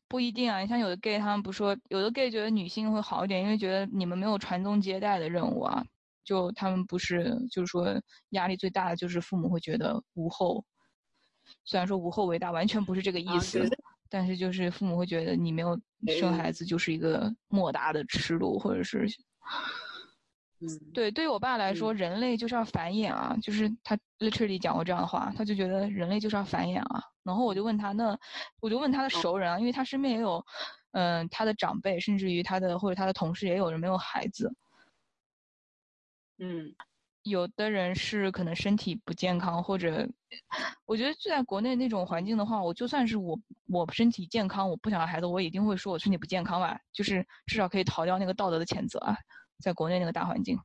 F: 不一定啊。你像有的 gay 他们不说，有的 gay 觉得女性会好一点，因为觉得你们没有传宗接代的任务啊。就他们不是，就是说压力最大的就是父母会觉得无后，虽然说无后为大，完全不是这个意思，
E: 啊
F: 但是就是父母会觉得你没有生孩子就是一个莫大的耻辱，或者是
E: 嗯，
F: 对，对于我爸来说，人类就是要繁衍啊，就是他 literally 讲过这样的话，他就觉得人类就是要繁衍啊。然后我就问他，那我就问他的熟人啊，因为他身边也有，嗯、他的长辈，甚至于他的或者他的同事也有人没有孩子，
E: 嗯。
F: 有的人是可能身体不健康，或者我觉得就在国内那种环境的话，我就算是我我身体健康，我不想要孩子，我一定会说我身体不健康吧，就是至少可以逃掉那个道德的谴责啊，在国内那个大环境。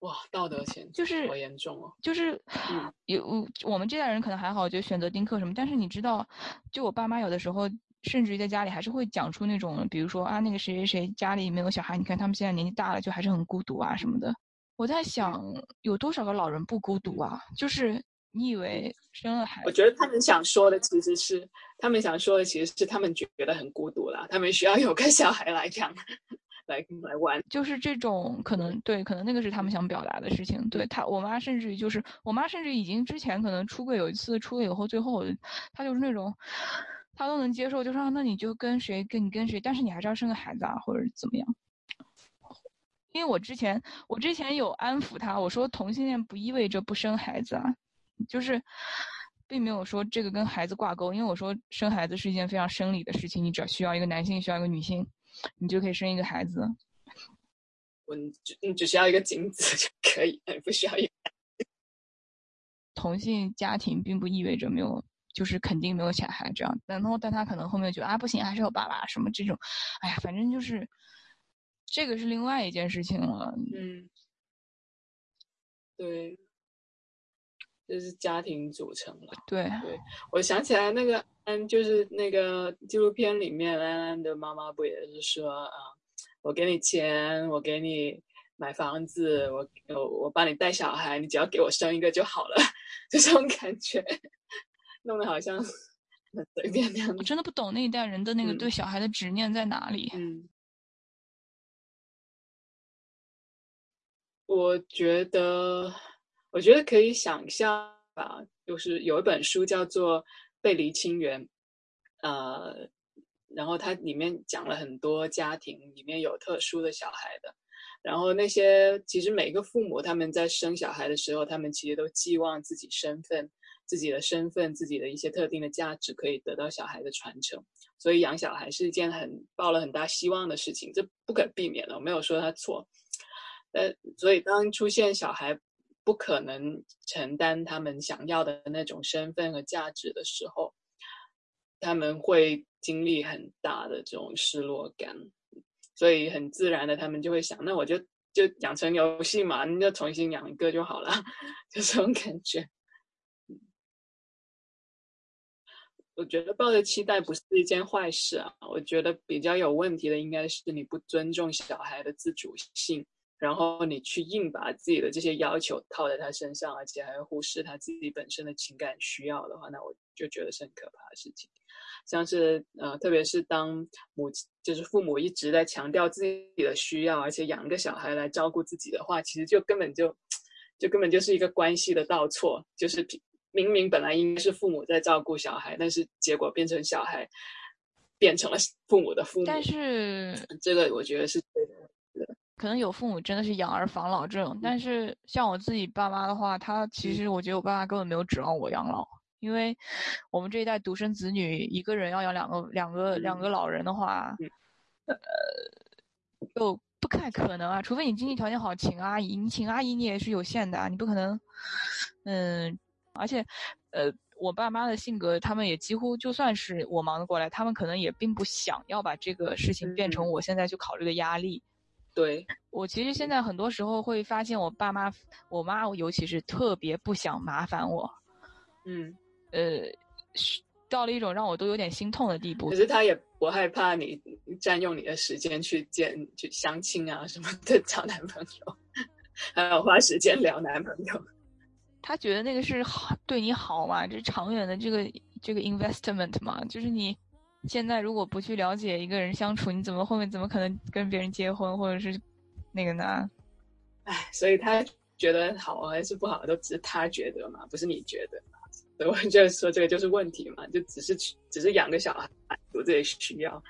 E: 哇，道德险
F: 就是
E: 好严重哦。
F: 就是
E: 嗯
F: 有我们这代人可能还好，就选择丁克什么，但是你知道，就我爸妈有的时候，甚至于在家里还是会讲出那种，比如说啊，那个谁谁谁家里没有小孩，你看他们现在年纪大了，就还是很孤独啊什么的。我在想，有多少个老人不孤独啊？就是你以为生了孩子，
E: 我觉得他们想说的其实是，他们想说的其实是他们觉得很孤独啦，他们需要有个小孩来养，来来玩。
F: 就是这种可能对，可能那个是他们想表达的事情。对他，我妈甚至于就是我妈甚至已经之前可能出柜有一次出柜以后，最后她就是那种，她都能接受，就说那你就跟谁跟你跟谁，但是你还是要生个孩子啊，或者怎么样。因为我之前我之前有安抚她，我说同性恋不意味着不生孩子啊，就是。并没有说这个跟孩子挂钩，因为我说生孩子是一件非常生理的事情，你只要需要一个男性，需要一个女性，你就可以生一个孩子。
E: 我你只你只需要一个精子就可以，你不需要一个。
F: 同性家庭并不意味着没有，就是肯定没有小孩这样。然后，但他可能后面觉得啊，不行，还是有爸爸什么这种，哎呀，反正就是这个是另外一件事情了。
E: 嗯，对，就是家庭组成了。
F: 对对，
E: 我想起来那个安，就是那个纪录片里面，安安的妈妈不也是说啊，我给你钱，我给你买房子，我我我帮你带小孩，你只要给我生一个就好了，就这种感觉，弄得好像 很随便那样子。
F: 我真的不懂那一代人的那个
E: 嗯
F: 对小孩的执念在哪里。
E: 嗯，我觉得，我觉得可以想象吧，就是有一本书叫做《背离亲缘》，呃，然后它里面讲了很多家庭里面有特殊的小孩的，然后那些其实每个父母他们在生小孩的时候，他们其实都寄望自己身份、自己的身份、自己的一些特定的价值可以得到小孩的传承。所以养小孩是一件很抱了很大希望的事情，这不可避免的，我没有说他错。呃，所以当出现小孩不可能承担他们想要的那种身份和价值的时候，他们会经历很大的这种失落感，所以很自然的，他们就会想，那我就就养成游戏嘛，你就重新养一个就好了，就这种感觉。我觉得抱着期待不是一件坏事啊。我觉得比较有问题的应该是你不尊重小孩的自主性，然后你去硬把自己的这些要求套在他身上，而且还会忽视他自己本身的情感需要的话，那我就觉得是很可怕的事情。像是呃，特别是当母就是父母一直在强调自己的需要，而且养一个小孩来照顾自己的话，其实就根本就就根本就是一个关系的倒错，就是明明本来应该是父母在照顾小孩，但是结果变成小孩变成了父母的父母。
F: 但是
E: 这个我觉得是对的。
F: 可能有父母真的是养儿防老这种，但是像我自己爸妈的话，他其实我觉得我爸妈根本没有指望我养老，因为我们这一代独生子女，一个人要养两个两个两个老人的话，呃，就不太可能啊，除非你经济条件好，请阿姨，你请阿姨你也是有限的啊，你不可能，嗯，而且，呃，我爸妈的性格，他们也几乎就算是我忙得过来，他们可能也并不想要把这个事情变成我现在去考虑的压力。
E: 对
F: 我其实现在很多时候会发现，我爸妈，我妈尤其是特别不想麻烦我，
E: 嗯，
F: 呃，是到了一种让我都有点心痛的地步
E: 可。是他也不害怕你占用你的时间去见去相亲啊什么的找男朋友，还有花时间聊男朋友。
F: 他觉得那个是好对你好嘛，这是长远的这个这个 investment 嘛，就是你现在如果不去了解一个人相处，你怎么后面怎么可能跟别人结婚或者是那个呢？
E: 唉，所以他觉得好还是不好，都只是他觉得嘛，不是你觉得嘛。所以我就说这个就是问题嘛，就只是只是养个小孩满足这些需要。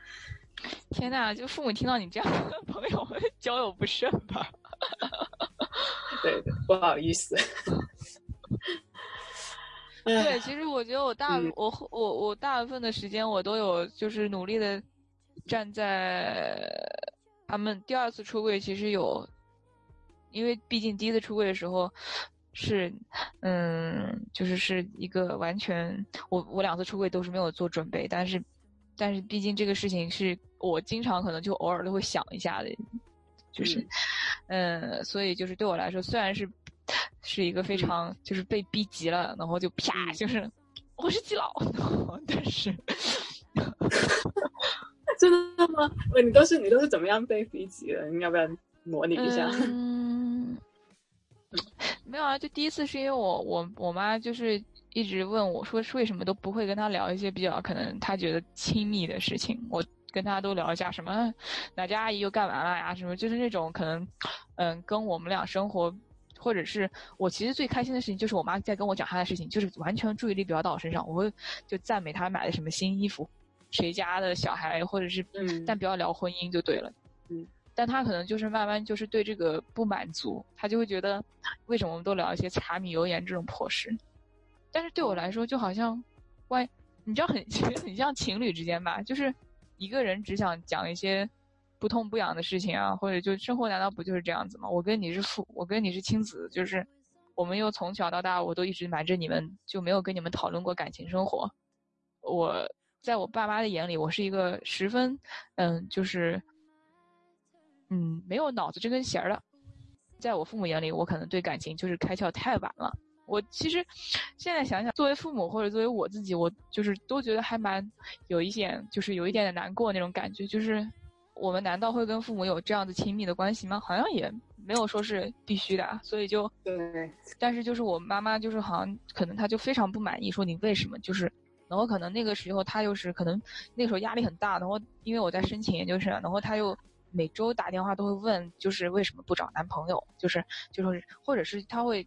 F: 天呐，就父母听到你这样的 朋友交友不慎吧？
E: 对对，不好意思。
F: 对，其实我觉得我大、
E: 嗯。
F: 我我我大部分的时间我都有就是努力的站在他们第二次出柜，其实有，因为毕竟第一次出柜的时候是嗯，就是是一个完全我我两次出柜都是没有做准备，但是但是毕竟这个事情是我经常可能就偶尔都会想一下的，就是嗯，所以就是对我来说，虽然是是一个非常就是被逼急了，然后就啪，就是 我是基佬，但是
E: 真的吗？喂，你都是你都是怎么样被逼急的？你要不要模拟一下？
F: 嗯，没有啊，就第一次是因为我我我妈就是一直问我说为什么都不会跟她聊一些比较可能她觉得亲密的事情，我跟她都聊一下什么哪家阿姨又干嘛了呀，什么就是那种可能嗯跟我们俩生活。或者是我其实最开心的事情，就是我妈在跟我讲她的事情，就是完全注意力不要到我身上，我会就赞美她买的什么新衣服，谁家的小孩，或者是，
E: 嗯。
F: 但不要聊婚姻就对了。
E: 嗯，
F: 但她可能就是慢慢就是对这个不满足，她就会觉得为什么我们都聊一些柴米油盐这种破事，但是对我来说就好像，关你知道很其实 很像情侣之间吧，就是一个人只想讲一些不痛不痒的事情啊，或者就生活难道不就是这样子吗？我跟你是父，我跟你是亲子，就是我们又从小到大我都一直瞒着你们，就没有跟你们讨论过感情生活。我在我爸妈的眼里，我是一个十分嗯，就是嗯没有脑子这根弦儿的。在我父母眼里，我可能对感情就是开窍太晚了。我其实现在想想，作为父母或者作为我自己，我就是都觉得还蛮有一点，就是有一点点难过那种感觉。就是我们难道会跟父母有这样子亲密的关系吗？好像也没有说是必须的啊，所以就
E: 对，
F: 但是就是我妈妈就是好像可能她就非常不满意，说你为什么？就是，然后可能那个时候她又是可能那个时候压力很大，然后因为我在申请研究生，然后她又每周打电话都会问，就是为什么不找男朋友，就是就是或者是她会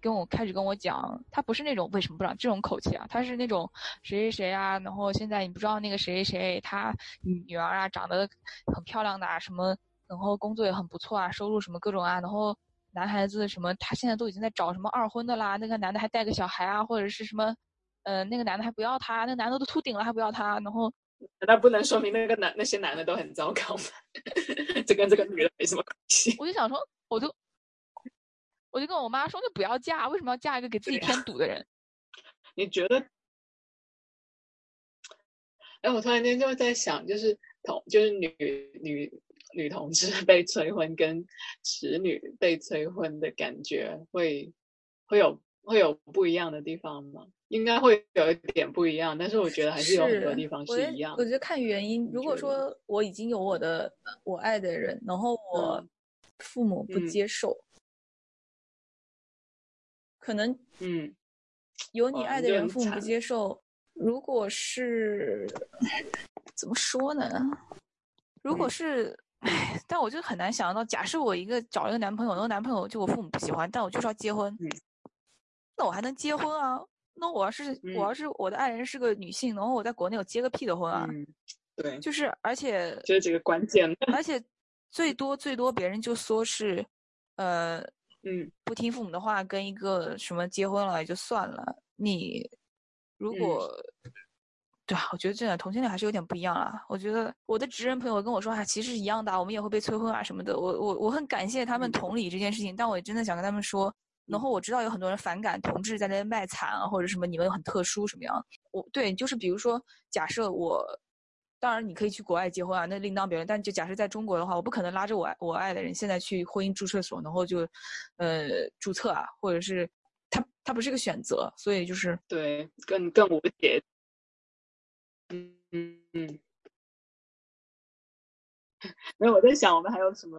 F: 跟我开始跟我讲，他不是那种为什么不让这种口气啊，他是那种谁谁谁啊，然后现在你不知道那个谁谁谁，她女儿啊长得很漂亮的啊什么。然后工作也很不错啊，收入什么各种啊，然后男孩子什么，他现在都已经在找什么二婚的啦，那个男的还带个小孩啊，或者是什么，呃，那个男的还不要他，那个男的都秃顶了还不要他，然后
E: 难道不能说明那个男那些男的都很糟糕吗？这跟这个女的没什么关系。
F: 我就想说，我就我就跟我妈说，就不要嫁，为什么要嫁一个给自己添堵的人？
E: 你觉得？哎，我突然间就在想，就是同就是女女女同志 被催婚跟直女被催婚的感觉会会有会有不一样的地方吗？应该会有一点不一样，但是我觉得还是有很多地方是一样的。
G: 我觉得看原因。如果说我已经有我的我爱的人，然后我
E: 嗯
G: 父母不
E: 嗯
G: 接受，可能
E: 嗯
G: 有你爱的人父母不接受。如果是怎么说呢？
F: 如果
E: 嗯
F: 是，唉，但我就很难想到，假设我一个找一个男朋友，然后男朋友就我父母不喜欢，但我就是要结婚，
E: 嗯
F: 那我还能结婚啊？那我要是、
E: 嗯
F: 我要是我的爱人是个女性，然后我在国内我结个屁的婚啊！
E: 嗯，对，
F: 就是而且
E: 这是几个关键。
F: 而且最多最多别人就说是，呃，
E: 嗯
F: 不听父母的话，跟一个什么结婚了也就算了。你如
E: 嗯
F: 果、对啊，我觉得真的同性恋还是有点不一样啦。我觉得我的直人朋友跟我说啊，其实是一样的啊，我们也会被催婚啊什么的。我我我很感谢他们
E: 嗯
F: 同理这件事情，但我也真的想跟他们说。然后我知道有很多人反感同志在那边卖惨啊，或者什么你们很特殊什么样。我对，就是比如说，假设我，当然你可以去国外结婚啊，那另当别论。但就假设在中国的话，我不可能拉着我爱我爱的人现在去婚姻注册所，然后就，呃，注册啊，或者是他他不是个选择，所以就是
E: 对，更更无解。嗯嗯嗯，没有，我在想我们还有什么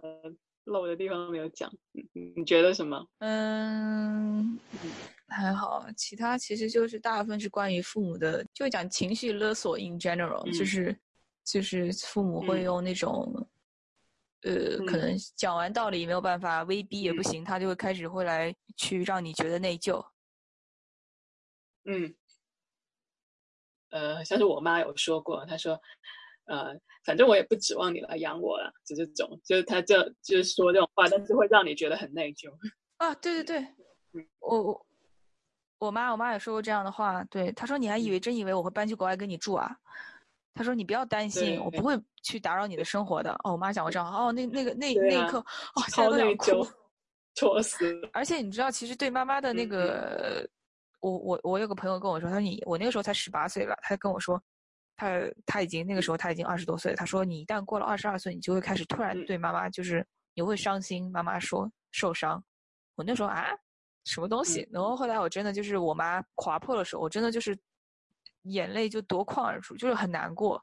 E: 漏的地方没有讲？你觉得什么？
F: 嗯，还好，其他其实就是大部分是关于父母的，就讲情绪勒索 in general，、就
E: 嗯
F: 是就是父母会
E: 嗯
F: 用那种，呃，可
E: 嗯
F: 能讲完道理没有办法，威逼也不
E: 嗯
F: 行，他就会开始会来去让你觉得内疚。
E: 嗯，呃，像是我妈有说过，她说，呃，反正我也不指望你来养我了，就这种，就是她这就是说这种话，但是会让你觉得很内疚。
F: 啊，对对对
E: 嗯，
F: 我我我妈我妈也说过这样的话，对，她说你还以为真以为我会搬去国外跟你住啊？她说你不要担心，我不会去打扰你的生活的。哦，我妈讲过这样，哦，那那个那
E: 啊
F: 那一刻，哦，现在
E: 超
F: 都想哭
E: 内疚。，戳死。
F: 而且你知道，其实对妈妈的那个，我我我有个朋友跟我说，他说你我那个时候才十八岁了，他跟我说，他他已经那个时候他已经二十多岁了，他说你一旦过了二十二岁，你就会开始突然
E: 嗯
F: 对妈妈就是你会伤心，妈妈说受伤。我那时候啊，什么东西？
E: 嗯
F: 然后后来我真的就是我妈划破的时候，我真的就是眼泪就夺眶而出，就是很难过。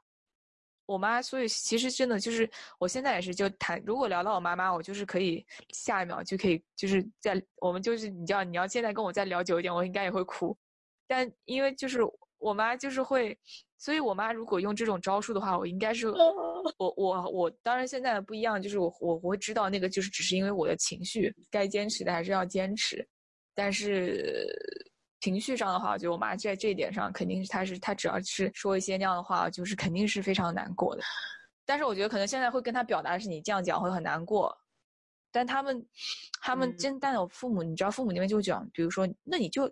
F: 我妈，所以其实真的就是，我现在也是就谈，如果聊到我妈妈，我就是可以下一秒就可以，就是在我们就是你知道，你要现在跟我再聊久一点，我应该也会哭。但因为就是我妈就是会，所以我妈如果用这种招数的话，我应该是我我我当然现在不一样，就是我我我会知道那个就是只是因为我的情绪，该坚持的还是要坚持，但是情绪上的话，我觉得我妈在这一点上肯定是她是她只要是说一些那样的话，就是肯定是非常难过的。但是我觉得可能现在会跟她表达的是你这样讲会很难过，但他们他们
E: 嗯
F: 真但有父母，你知道父母那边就会讲，比如说那你就。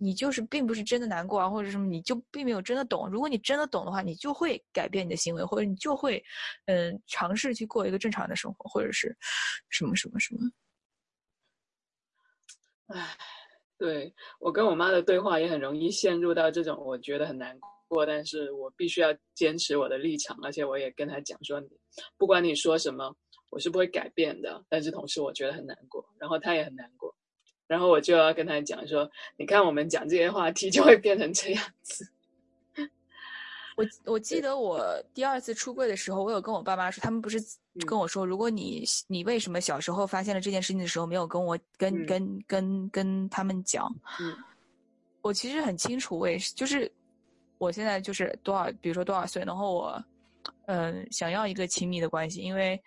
F: 你就是并不是真的难过啊，或者什么，你就并没有真的懂。如果你真的懂的话，你就会改变你的行为，或者你就会，嗯，尝试去过一个正常的生活，或者是什么什么什么。
E: 唉，对我跟我妈的对话也很容易陷入到这种我觉得很难过，但是我必须要坚持我的立场，而且我也跟她讲说，不管你说什么，我是不会改变的。但是同时我觉得很难过，然后她也很难过，然后我就要跟她讲说，你看我们讲这些话题就会变成这样子。
F: 我我记得我第二次出柜的时候，我有跟我爸妈说，他们不是
E: 嗯。
F: 跟我说，如果你你为什么小时候发现了这件事情的时候没有跟我跟、
E: 嗯。
F: 跟跟跟他们讲，
E: 嗯。
F: 我其实很清楚，我也是，就是我现在就是多少，比如说多少岁，然后我嗯、想要一个亲密的关系，因为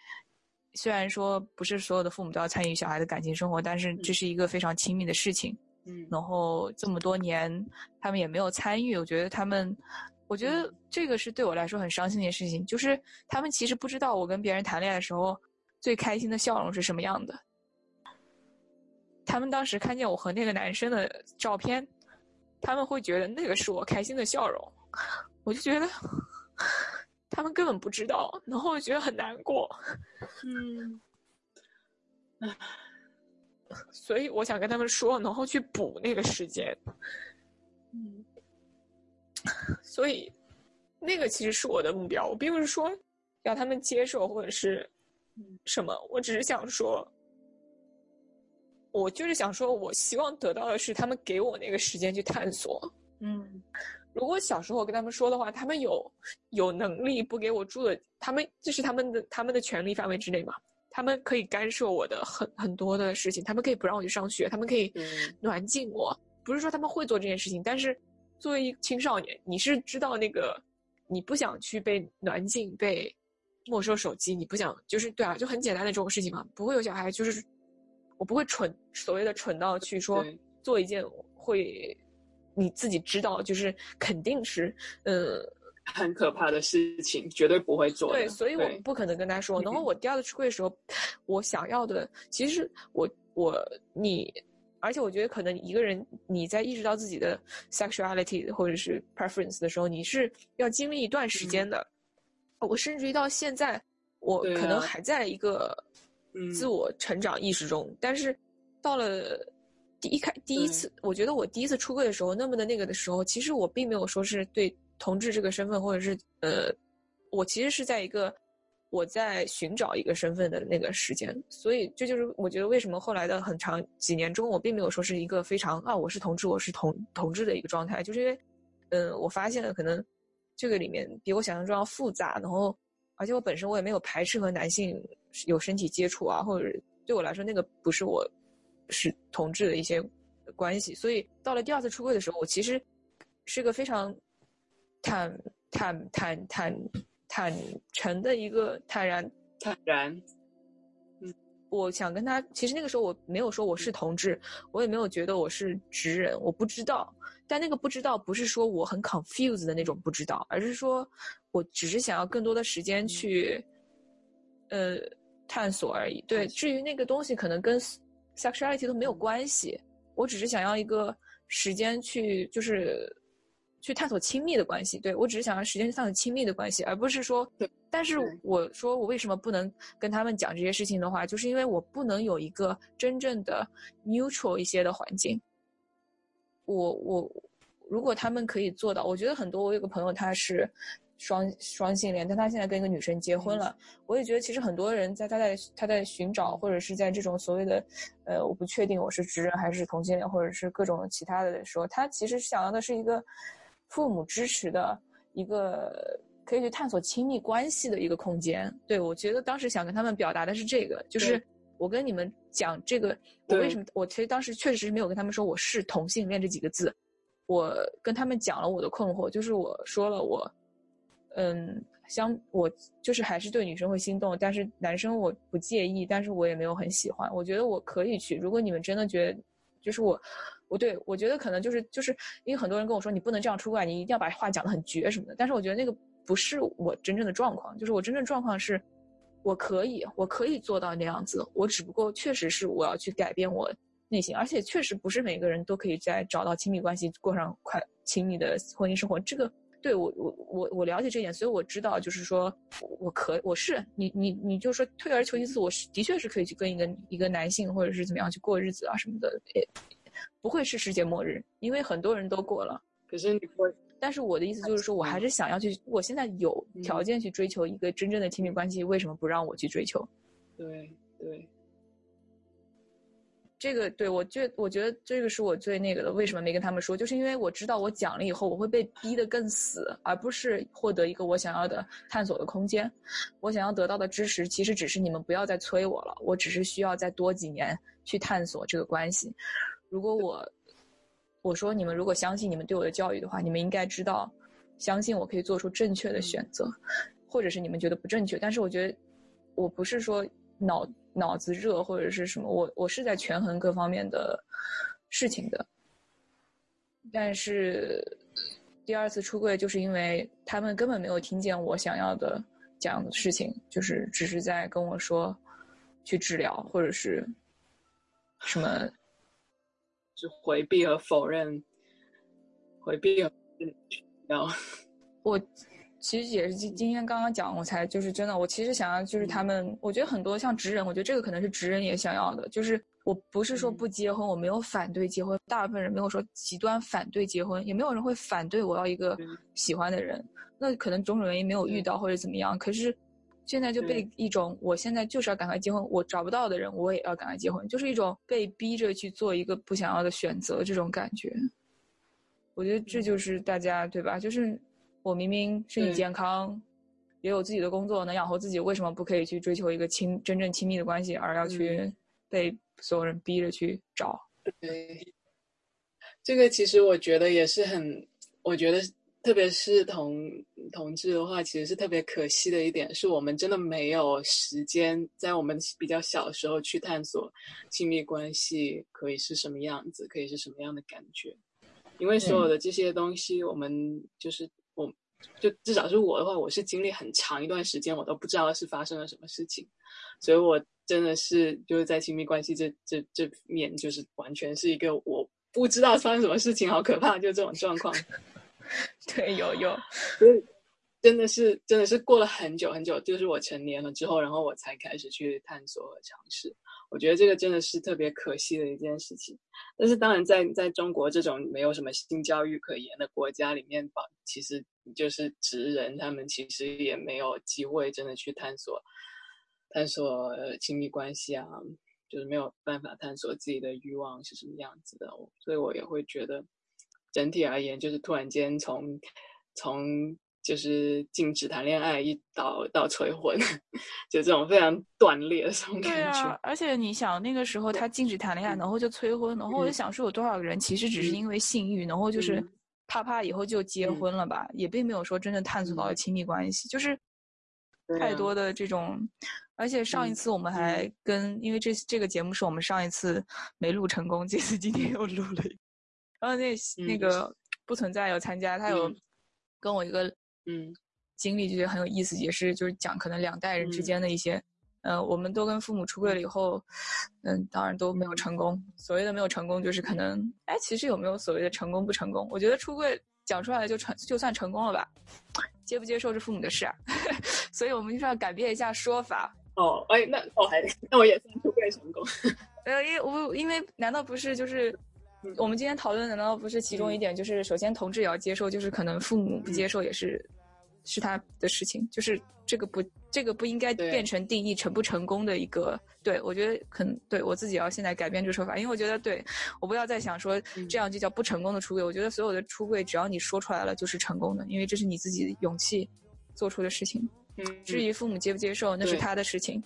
F: 虽然说不是所有的父母都要参与小孩的感情生活，但是这是一个非常亲密的事情。
E: 嗯。
F: 然后这么多年他们也没有参与，我觉得他们，我觉得
E: 嗯
F: 这个是对我来说很伤心的事情，就是他们其实不知道我跟别人谈恋爱的时候最开心的笑容是什么样的。他们当时看见我和那个男生的照片，他们会觉得那个是我开心的笑容，我就觉得他们根本不知道，然后我觉得很难过。
E: 嗯
F: 所以我想跟他们说，然后去补那个时间。
E: 嗯
F: 所以，那个其实是我的目标。我并不是说要他们接受或者是什么，我只是想说，我就是想说，我希望得到的是他们给我那个时间去探索。
E: 嗯
F: 如果小时候跟他们说的话，他们有有能力不给我住的，他们这是他们的他们的权利范围之内嘛？他们可以干涉我的很很多的事情，他们可以不让我去上学，他们可以
E: 嗯
F: 软禁我。不是说他们会做这件事情，但是作为一个青少年，你是知道那个你不想去被软禁、被没收手机，你不想就是对啊，就很简单的这种事情嘛。不会有小孩就是我不会蠢，所谓的蠢到去说做一件会你自己知道，就是肯定是嗯。
E: 很可怕的事情，绝对不会做的。
F: 对，所以我不可能跟他说。然后我第二次出柜的时候，我想要的其实我我你，而且我觉得可能一个人你在意识到自己的 sexuality 或者是 preference 的时候，你是要经历一段时间的。我甚至于到现在，我可能还在一个自我成长意识中，但是到了第一开第一次，我觉得我第一次出柜的时候那么的那个的时候，其实我并没有说是对。同志这个身份，或者是呃，我其实是在一个我在寻找一个身份的那个时间，所以这就是我觉得为什么后来的很长几年中，我并没有说是一个非常啊，我是同志，我是同同志的一个状态，就是因为嗯，我发现了可能这个里面比我想象中要复杂，然后而且我本身我也没有排斥和男性有身体接触啊，或者对我来说那个不是我是同志的一些关系，所以到了第二次出柜的时候，我其实是个非常。坦坦坦坦诚的一个坦然
E: 坦然，
F: 嗯，我想跟他，其实那个时候我没有说我是同志，我也没有觉得我是直人，我不知道。但那个不知道不是说我很 confused 的那种不知道，而是说我只是想要更多的时间去，呃，探索而已。对，至于那个东西可能跟 sexuality 都没有关系，我只是想要一个时间去，就是。去探索亲密的关系，对我只是想让时间去探索亲密的关系，而不是说。但是我说我为什么不能跟他们讲这些事情的话，就是因为我不能有一个真正的 neutral 一些的环境。我我如果他们可以做到，我觉得很多我有个朋友他是双双性恋，但他现在跟一个女生结婚了。我也觉得其实很多人在他在他在寻找或者是在这种所谓的呃我不确定我是直人还是同性恋或者是各种其他的时候，他其实想要的是一个。父母支持的一个可以去探索亲密关系的一个空间。对我觉得当时想跟他们表达的是这个，就是我跟你们讲这个，我为什么我其实当时确实是没有跟他们说我是同性恋这几个字，我跟他们讲了我的困惑，就是我说了我，嗯，相我就是还是对女生会心动，但是男生我不介意，但是我也没有很喜欢，我觉得我可以去，如果你们真的觉得，就是我。我对我觉得可能就是就是因为很多人跟我说你不能这样出轨，你一定要把话讲得很绝什么的。但是我觉得那个不是我真正的状况，就是我真正状况是，我可以我可以做到那样子，我只不过确实是我要去改变我内心，而且确实不是每个人都可以在找到亲密关系过上快亲密的婚姻生活。这个对我我我我了解这一点，所以我知道就是说我可我是你你你就说退而求其次，我是的确是可以去跟一个一个男性或者是怎么样去过日子啊什么的。不会是世界末日，因为很多人都过了。
E: 可是你会，
F: 但是我的意思就是说，我还是想要去。我现在有条件去追求一个真正的亲密关系，为什么不让我去追求？
E: 对对，
F: 这个对我觉我觉得这个是我最那个的。为什么没跟他们说？就是因为我知道我讲了以后，我会被逼得更死，而不是获得一个我想要的探索的空间。我想要得到的支持，其实只是你们不要再催我了。我只是需要再多几年去探索这个关系。如果我我说你们如果相信你们对我的教育的话，你们应该知道，相信我可以做出正确的选择，或者是你们觉得不正确。但是我觉得我不是说脑脑子热或者是什么，我我是在权衡各方面的事情的。但是第二次出柜就是因为他们根本没有听见我想要的讲的事情，就是只是在跟我说去治疗或者是什么。
E: 是回避和否认，回避和要。
F: 我其实也是今今天刚刚讲，我才就是真的。我其实想要就是他们，我觉得很多像直人，我觉得这个可能是直人也想要的。就是我不是说不结婚，我没有反对结婚，大部分人没有说极端反对结婚，也没有人会反对我要一个喜欢的人。那可能种种原因没有遇到或者怎么样，可是。现在就被一种，我现在就是要赶快结婚，我找不到的人，我也要赶快结婚，就是一种被逼着去做一个不想要的选择，这种感觉。我觉得这就是大家对吧？就是我明明身体健康，也有自己的工作，能养活自己，为什么不可以去追求一个亲真正亲密的关系，而要去被所有人逼着去找？
E: 对，这个其实我觉得也是很，我觉得。特别是同同志的话，其实是特别可惜的一点，是我们真的没有时间在我们比较小的时候去探索亲密关系可以是什么样子，可以是什么样的感觉。因为所有的这些东西，我们就是我，就至少是我的话，我是经历很长一段时间，我都不知道是发生了什么事情，所以我真的是就是在亲密关系这这这面，就是完全是一个我不知道发生什么事情，好可怕，就这种状况。
F: 对，有有，
E: 所以真的是真的是过了很久很久，就是我成年了之后，然后我才开始去探索和尝试。我觉得这个真的是特别可惜的一件事情。但是当然在，在中国这种没有什么性教育可言的国家里面吧，其实就是直人，他们其实也没有机会真的去探索探索亲密关系啊，就是没有办法探索自己的欲望是什么样子的。所以我也会觉得，整体而言，就是突然间从从就是禁止谈恋爱一到到催婚，就这种非常断裂的这种
F: 对
E: 感觉。
F: 啊，而且你想那个时候他禁止谈恋爱，然后就催婚，然后我就想说有多少个人其实只是因为性欲，然后就是
E: 嗯
F: 啪啪以后就结
E: 嗯
F: 婚了吧，也并没有说真正探索到了亲密关系，就是太多的这种。而且上一
E: 嗯
F: 次我们还跟，因为这这个节目是我们上一次没录成功，这次今天又录了然后那那
E: 嗯
F: 个不存在有参加，他有
E: 嗯
F: 跟我一个
E: 嗯
F: 经历，就觉得很有意思，也是就是讲可能两代人之
E: 嗯
F: 间的一些，呃，我们都跟父母出柜了以后，嗯，当然都没有成功。所谓的没有成功，就是可能，哎，其实有没有所谓的成功不成功？我觉得出柜讲出来就成就算成功了吧，接不接受是父母的事啊，所以我们就是要改变一下说法。
E: 哦，哎，那我还那我也算出柜成功。
F: 呃，因为我因为难道不是就是
E: 嗯
F: 我们今天讨论的难道不是其中一点？就是首先同志也要接受，就是可能父母不接受也是、是他的事情，就是这个不这个不应该变成定义成不成功的一个。对我觉得可能对我自己要现在改变这个说法，因为我觉得对我不要再想说
E: 嗯
F: 这样就叫不成功的出柜。我觉得所有的出柜只要你说出来了就是成功的，因为这是你自己勇气做出的事情。
E: 嗯，
F: 至于父母接不接受，那是他的事情，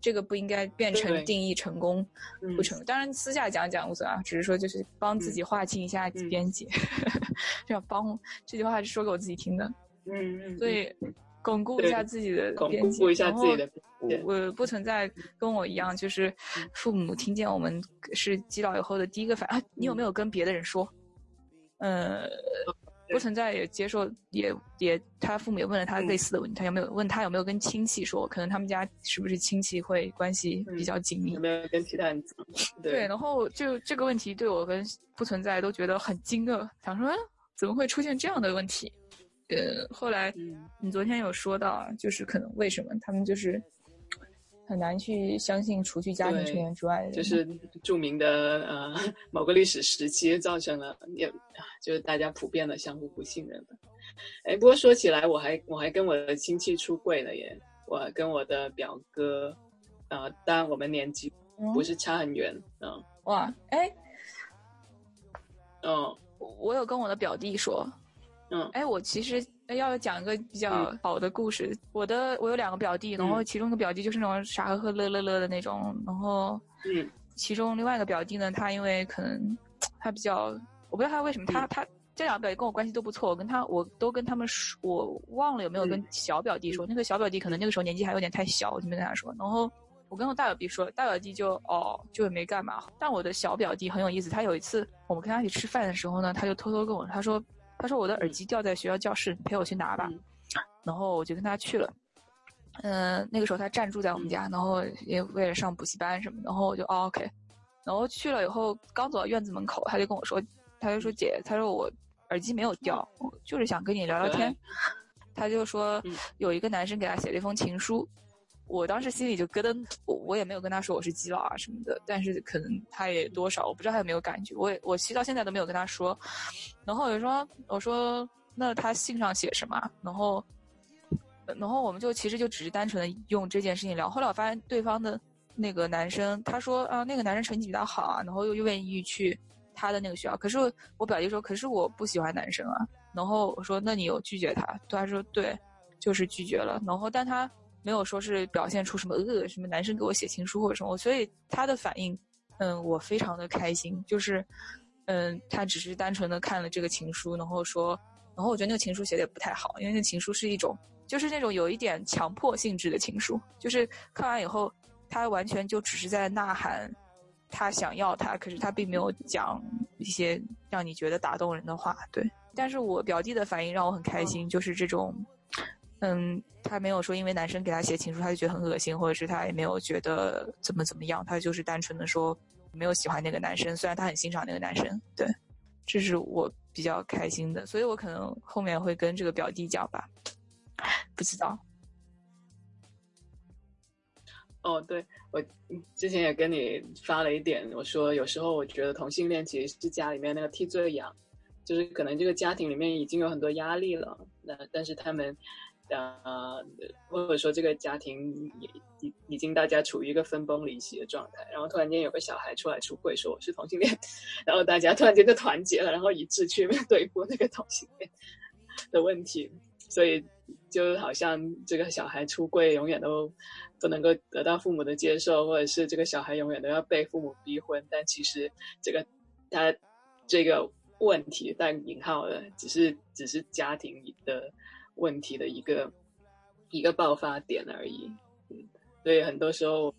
F: 这个不应该变成定义成功
E: 嗯。
F: 不成功。当然私下讲讲无所谓啊，只是说就是帮自己划清一下
E: 嗯。
F: 边界，这样帮这句话是说给我自己听的，
E: 嗯嗯，
F: 所以巩固一下自己的边界，
E: 固一下
F: 然后
E: 自己的
F: 我不存在跟我一样，就是
E: 嗯。
F: 父母听见我们是基佬以后的第一个反啊，你有没有跟别的人说？呃，不存在也接受，也也他父母也问了他类似的问题，他有没有问他有没有跟亲戚说？可能他们家是不是亲戚会关系比较紧密？
E: 有没有跟其他人讲？
F: 对，然后就这个问题对我跟不存在都觉得很惊愕，想说、嗯怎么会出现这样的问题？呃，后来
E: 嗯
F: 你昨天有说到啊，就是可能为什么他们就是很难去相信除去家庭成员之外的，
E: 就是著名的呃某个历史时期造成了也啊就是大家普遍的相互不信任吧。哎，不过说起来，我还我还跟我的亲戚出柜了耶，我跟我的表哥，呃，当然我们年纪
F: 嗯。
E: 不是差很远，嗯。
F: 哇，哎，
E: 嗯。
F: 我有跟我的表弟说，
E: 嗯。
F: 哎，我其实要讲一个比较好的故事。我的我有两个表弟，然后
E: 嗯
F: 其中一个表弟就是那种傻呵呵、乐乐乐的那种，然后
E: 嗯
F: 其中另外一个表弟呢，他因为可能他比较，我不知道他为什么，他
E: 嗯
F: 他这两个表弟跟我关系都不错，我跟他我都跟他们说，我忘了有没有跟
E: 嗯
F: 小表弟说，那个小表弟可能那个时候年纪还有点太小，我就没跟他说。然后我跟我大表弟说，大表弟就哦就也没干嘛。但我的小表弟很有意思，他有一次我们跟他一起吃饭的时候呢，他就偷偷跟我他说他说我的耳机掉在学校教室，你陪我去拿吧。
E: 嗯
F: 然后我就跟他去了。嗯、那个时候他暂住在我们家，然后也为了上补习班什么，然后我就哦 OK，然后去了以后，刚走到院子门口，他就跟我说，他就说姐，他说我耳机没有掉，我就是想跟你聊聊天。他就说
E: 嗯
F: 有一个男生给他写了一封情书，我当时心里就咯噔，我我也没有跟他说我是基佬啊什么的，但是可能他也多少我不知道他有没有感觉，我也我其实到现在都没有跟他说。然后我就说我说那他信上写什么？然后然后我们就其实就只是单纯的用这件事情聊。后来我发现对方的那个男生，他说啊，那个男生成绩比较好啊，然后又又愿意去他的那个学校。可是我表弟说，可是我不喜欢男生啊。然后我说，那你有拒绝他？他说对，就是拒绝了。然后但他没有说是表现出什么呃什么男生给我写情书或者什么，所以他的反应，嗯，我非常的开心，就是嗯，他只是单纯的看了这个情书，然后说，然后我觉得那个情书写的也不太好，因为那情书是一种。就是那种有一点强迫性质的情书，就是看完以后，他完全就只是在呐喊，他想要他，可是他并没有讲一些让你觉得打动人的话，对。但是我表弟的反应让我很开心，就是这种，嗯，他没有说因为男生给他写情书他就觉得很恶心，或者是他也没有觉得怎么怎么样，他就是单纯的说没有喜欢那个男生，虽然他很欣赏那个男生，对，这是我比较开心的，所以我可能后面会跟这个表弟讲吧，不知道。
E: 哦，对我之前也跟你发了一点，我说有时候我觉得同性恋其实是家里面那个替罪羊，就是可能这个家庭里面已经有很多压力了，那但是他们，呃，或者说这个家庭已已已经大家处于一个分崩离析的状态，然后突然间有个小孩出来出柜说我是同性恋，然后大家突然间就团结了，然后一致去面 对付那个同性恋的问题，所以就好像这个小孩出柜永远都。不能够得到父母的接受，或者是这个小孩永远都要被父母逼婚，但其实这个他这个问题带引号的，只是只是家庭的问题的一个一个爆发点而已。嗯，所以很多时候，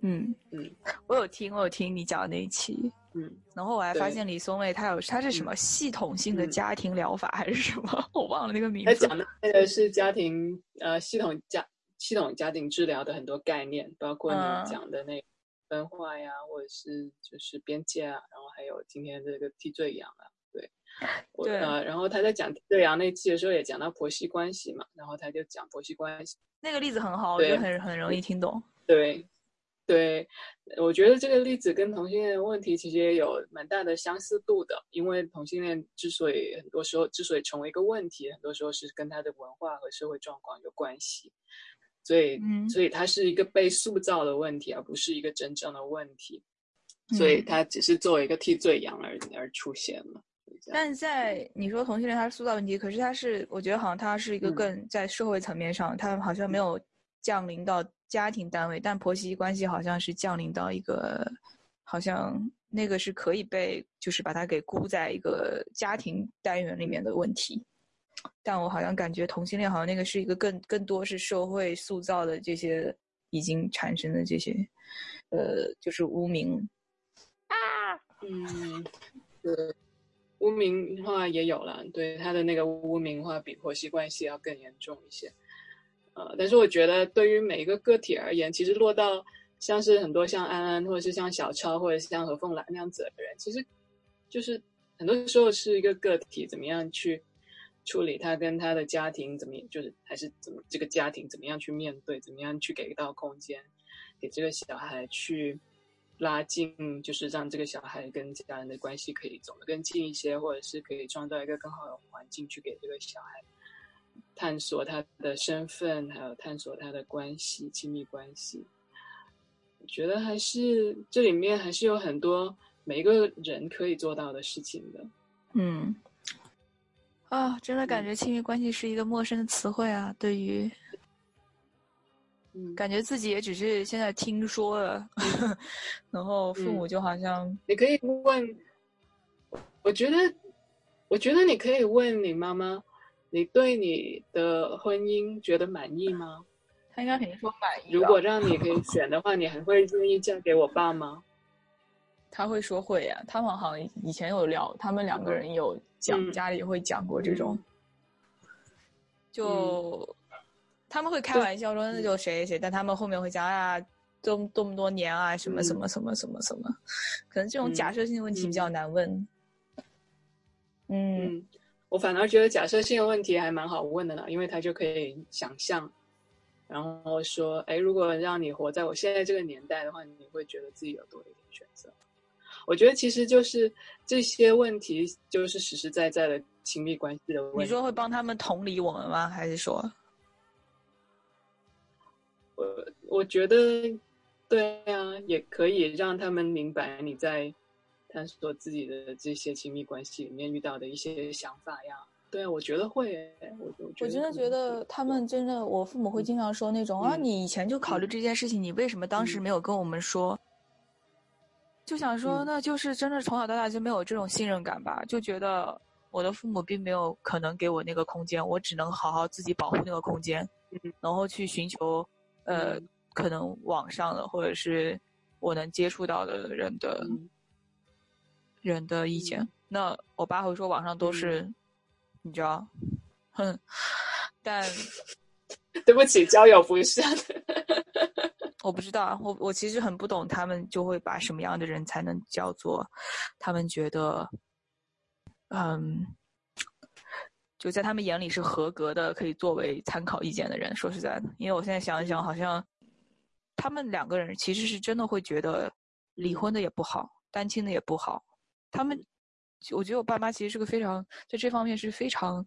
F: 嗯嗯，我有听我有听你讲的那一期，
E: 嗯，
F: 然后我还发现李松蔚他有他是什么系统性的家庭疗法还是什么，我忘了那个名字。
E: 他讲的那个是家庭呃系统家。系统家庭治疗的很多概念，包括你讲的那分化呀，或者是就是边界啊，然后还有今天这个替罪羊啊，对，
F: 对
E: 呃，然后他在讲替罪羊那期的时候也讲到婆媳关系嘛，然后他就讲婆媳关系，
F: 那个例子很好，我觉得很很容易听懂。
E: 对，对，我觉得这个例子跟同性恋问题其实也有蛮大的相似度的，因为同性恋之所以很多时候之所以成为一个问题，很多时候是跟他的文化和社会状况有关系。所以，所以它是一个被塑造的问题，而不是一个真正的问题。所以它只是作为一个替罪羊而而出现了。
F: 但。在你说同性恋它是塑造问题，可是它是，我觉得好像它是一个更在社会层面上，它好像没有降临到家庭单位，但婆媳关系好像是降临到一个，好像那个是可以被就是把它给箍在一个家庭单元里面的问题。但我好像感觉同性恋好像那个是一个更更多是社会塑造的这些已经产生的这些，呃，就是污名。
E: 啊，嗯，对，污名化也有了，对他的那个污名化比婆媳关系要更严重一些，呃，但是我觉得对于每一个个体而言，其实落到像是很多像安安或者是像小超或者是像何凤兰那样子的人，其实就是很多时候是一个个体怎么样去。处理他跟他的家庭怎么，就是还是怎么这个家庭怎么样去面对，怎么样去给到空间，给这个小孩去拉近，就是让这个小孩跟家人的关系可以走得更近一些，或者是可以创造一个更好的环境，去给这个小孩探索他的身份，还有探索他的关系、亲密关系。我觉得还是这里面还是有很多每一个人可以做到的事情的。
F: 嗯。啊，真的感觉亲密关系是一个陌生的词汇啊！对于，感觉自己也只是现在听说了，然后父母就好像
E: 你可以问，我觉得，我觉得你可以问你妈妈，你对你的婚姻觉得满意吗？
F: 他应该肯定说满意。
E: 如果让你可以选的话，你还会愿意嫁给我爸吗？
F: 他会说会呀，他们好像以前有聊，他们两个人有讲，家里会讲过这种，就他们会开玩笑说那就谁谁谁，但他们后面会讲啊，这这么多年啊，什么什么什么什么什么，可能这种假设性问题比较难问。
E: 嗯，我反而觉得假设性的问题还蛮好问的呢，因为他就可以想象，然后说，哎，如果让你活在我现在这个年代的话，你会觉得自己有多一点选择。我觉得其实就是这些问题，就是实实在在的亲密关系的问题。
F: 你说会帮他们同理我们吗？还是说，
E: 我我觉得对啊，也可以让他们明白你在探索自己的这些亲密关系里面遇到的一些想法呀。对啊，我觉得会。我
F: 我真的觉得他们真的，我父母会经常说那种啊，你以前就考虑这件事情，你为什么当时没有跟我们说？就想说，那就是真的从小到大就没有这种信任感吧？就觉得我的父母并没有可能给我那个空间，我只能好好自己保护那个空间，然后去寻求，呃，可能网上的或者是我能接触到的人的人的意见。那我爸会说网上都是，你知道，哼，但
E: 对不起，交友不慎。
F: 我不知道啊，我我其实很不懂他们就会把什么样的人才能叫做他们觉得，嗯，就在他们眼里是合格的，可以作为参考意见的人。说实在的，因为我现在想一想，好像他们两个人其实是真的会觉得离婚的也不好，单亲的也不好。他们，我觉得我爸妈其实是个非常在这方面是非常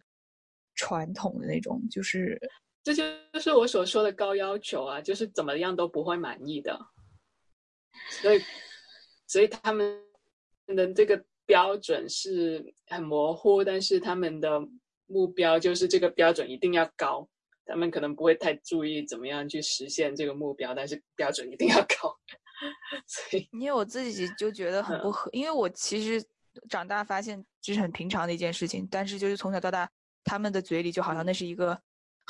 F: 传统的那种，就是。
E: 这就是我所说的高要求啊，就是怎么样都不会满意的，所以，所以他们的这个标准是很模糊，但是他们的目标就是这个标准一定要高，他们可能不会太注意怎么样去实现这个目标，但是标准一定要高。所以，
F: 因为我自己就觉得很不合，因为我其实长大发现这是很平常的一件事情，但是就是从小到大，他们的嘴里就好像那是一个。